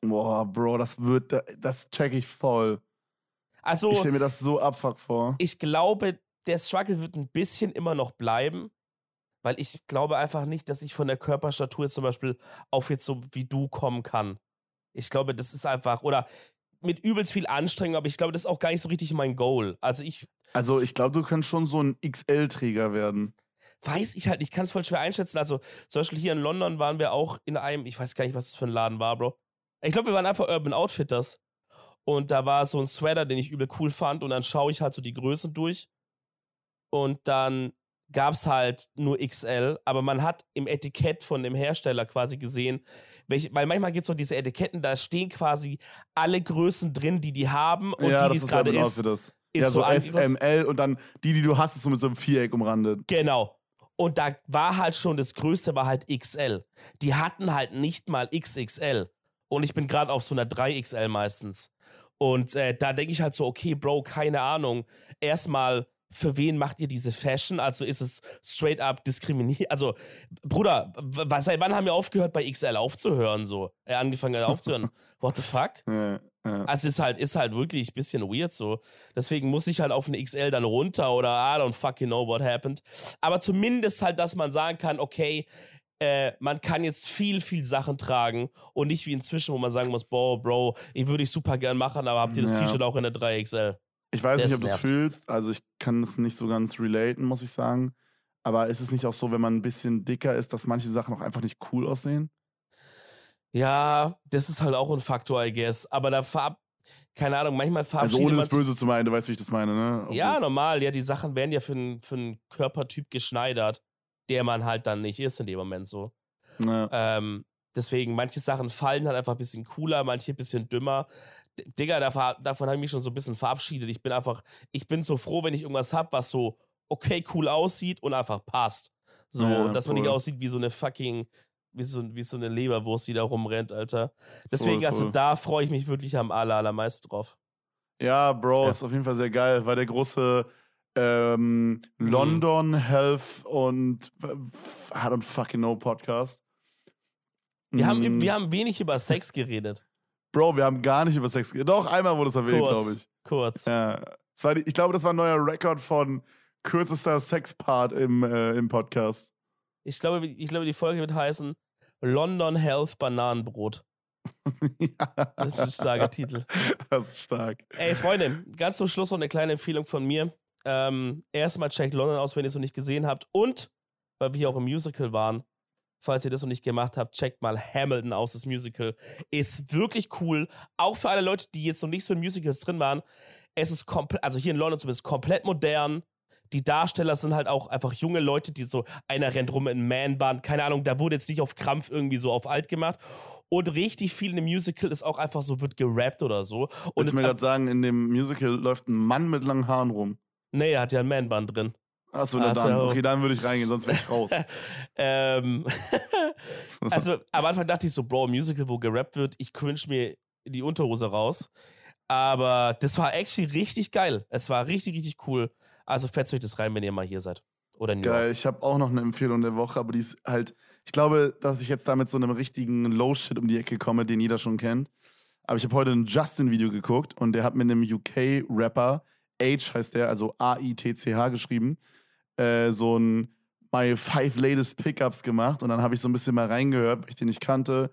Boah, Bro, das wird, das check ich voll. Also, ich stelle mir das so abfuck vor. Ich glaube, der Struggle wird ein bisschen immer noch bleiben, weil ich glaube einfach nicht, dass ich von der Körperstatur zum Beispiel auf jetzt so wie du kommen kann. Ich glaube, das ist einfach, oder mit übelst viel Anstrengung, aber ich glaube, das ist auch gar nicht so richtig mein Goal. Also ich. Also ich glaube, du kannst schon so ein XL-Träger werden. Weiß ich halt, ich kann es voll schwer einschätzen. Also zum Beispiel hier in London waren wir auch in einem, ich weiß gar nicht, was das für ein Laden war, Bro. Ich glaube, wir waren einfach Urban Outfitters. Und da war so ein Sweater, den ich übel cool fand. Und dann schaue ich halt so die Größen durch. Und dann gab es halt nur XL, aber man hat im Etikett von dem Hersteller quasi gesehen, welche, weil manchmal gibt es so diese Etiketten, da stehen quasi alle Größen drin, die die haben und ja, die, die es gerade ist. ist. Ja, so, so SML und dann die, die du hast, ist so mit so einem Viereck umrandet. Genau. Und da war halt schon, das Größte war halt XL. Die hatten halt nicht mal XXL. Und ich bin gerade auf so einer 3XL meistens. Und äh, da denke ich halt so, okay, Bro, keine Ahnung. Erstmal für wen macht ihr diese Fashion? Also ist es straight up diskriminiert? Also, Bruder, seit wann haben wir aufgehört, bei XL aufzuhören? So, äh, angefangen aufzuhören. (laughs) What the fuck? Ja, ja. Also ist halt, ist halt wirklich ein bisschen weird so. Deswegen muss ich halt auf eine XL dann runter oder I don't fucking know what happened. Aber zumindest halt, dass man sagen kann, okay, äh, man kann jetzt viel, viel Sachen tragen und nicht wie inzwischen, wo man sagen muss, boah, Bro, ich würde ich super gern machen, aber habt ihr das ja. T-Shirt auch in der 3XL? Ich weiß nicht, ob du es fühlst. Also ich kann es nicht so ganz relaten, muss ich sagen. Aber ist es nicht auch so, wenn man ein bisschen dicker ist, dass manche Sachen auch einfach nicht cool aussehen? Ja, das ist halt auch ein Faktor, I guess. Aber da farb, keine Ahnung, manchmal verabschiedet Also ohne das Böse zu meinen, du weißt, wie ich das meine, ne? Okay. Ja, normal. Ja, die Sachen werden ja für, einen für einen Körpertyp geschneidert, der man halt dann nicht ist in dem Moment so. Ja. Ähm, deswegen, manche Sachen fallen halt einfach ein bisschen cooler, manche ein bisschen dümmer. Digga, davon habe ich mich schon so ein bisschen verabschiedet. Ich bin einfach, ich bin so froh, wenn ich irgendwas habe, was so okay cool aussieht und einfach passt. So, ja, dass man nicht aussieht wie so eine fucking, wie so, wie so eine Leberwurst, die da rumrennt, Alter. Deswegen, voll, also voll. da freue ich mich wirklich am aller, allermeisten drauf. Ja, Bro, ja. ist auf jeden Fall sehr geil, weil der große ähm, mhm. London Health und I don't fucking know Podcast. Wir, mhm. haben, wir haben wenig über Sex geredet. Bro, wir haben gar nicht über Sex geredet. Doch, einmal wurde es erwähnt, glaube ich. Kurz. Ja. Die, ich glaube, das war ein neuer Rekord von kürzester Sexpart im, äh, im Podcast. Ich glaube, ich glaube, die Folge wird heißen London Health Bananenbrot. ja. (laughs) Das ist ein starker Titel. Das ist stark. Ey, Freunde, ganz zum Schluss noch eine kleine Empfehlung von mir. Ähm, erstmal checkt London aus, wenn ihr es noch nicht gesehen habt. Und, weil wir hier auch im Musical waren, Falls ihr das noch nicht gemacht habt, checkt mal Hamilton aus, das Musical. Ist wirklich cool. Auch für alle Leute, die jetzt noch nicht so in Musicals drin waren. Es ist komplett, also hier in London zumindest, komplett modern. Die Darsteller sind halt auch einfach junge Leute, die so, einer rennt rum in Man-Band, keine Ahnung, da wurde jetzt nicht auf Krampf irgendwie so auf alt gemacht. Und richtig viel in dem Musical ist auch einfach so, wird gerappt oder so. Und Willst du mir gerade sagen, in dem Musical läuft ein Mann mit langen Haaren rum? Nee, er hat ja ein Man-Band drin. Achso, na dann. Okay, dann würde ich reingehen, sonst wäre ich raus. (laughs) ähm, (laughs) also am Anfang dachte ich so, Bro, ein Musical, wo gerappt wird, ich cringe mir die Unterhose raus. Aber das war actually richtig geil. Es war richtig, richtig cool. Also fetzt euch das rein, wenn ihr mal hier seid. Oder New Geil, ich habe auch noch eine Empfehlung der Woche, aber die ist halt, ich glaube, dass ich jetzt da mit so einem richtigen Low-Shit um die Ecke komme, den jeder schon kennt. Aber ich habe heute ein Justin-Video geguckt und der hat mit einem UK-Rapper, H heißt der, also A-I-T-C-H geschrieben, äh, so ein My Five Latest Pickups gemacht und dann habe ich so ein bisschen mal reingehört, weil ich den nicht kannte.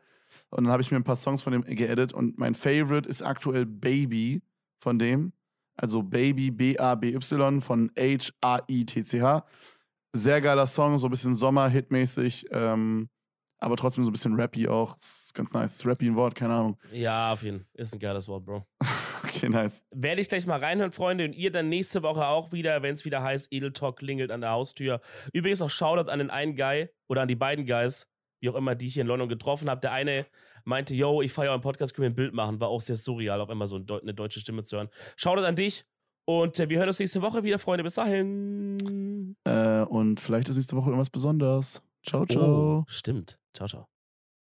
Und dann habe ich mir ein paar Songs von dem geedit und mein Favorite ist aktuell Baby von dem. Also Baby, B-A-B-Y von H-A-I-T-C-H. Sehr geiler Song, so ein bisschen Sommer-Hit-mäßig, ähm, aber trotzdem so ein bisschen rappy auch. Das ist ganz nice. Ist rappy ein Wort, keine Ahnung. Ja, auf jeden Fall. Ist ein geiles Wort, Bro. (laughs) Okay, nice. Werde ich gleich mal reinhören, Freunde. Und ihr dann nächste Woche auch wieder, wenn es wieder heißt, Edel Talk klingelt an der Haustür. Übrigens auch Shoutout an den einen Guy oder an die beiden Guys, wie auch immer, die ich hier in London getroffen habe. Der eine meinte, yo, ich feiere euren Podcast, können wir ein Bild machen. War auch sehr surreal, auf einmal so eine deutsche Stimme zu hören. Shoutout an dich. Und äh, wir hören uns nächste Woche wieder, Freunde. Bis dahin. Äh, und vielleicht ist nächste Woche irgendwas Besonderes. Ciao, ciao. Oh, stimmt. Ciao, ciao.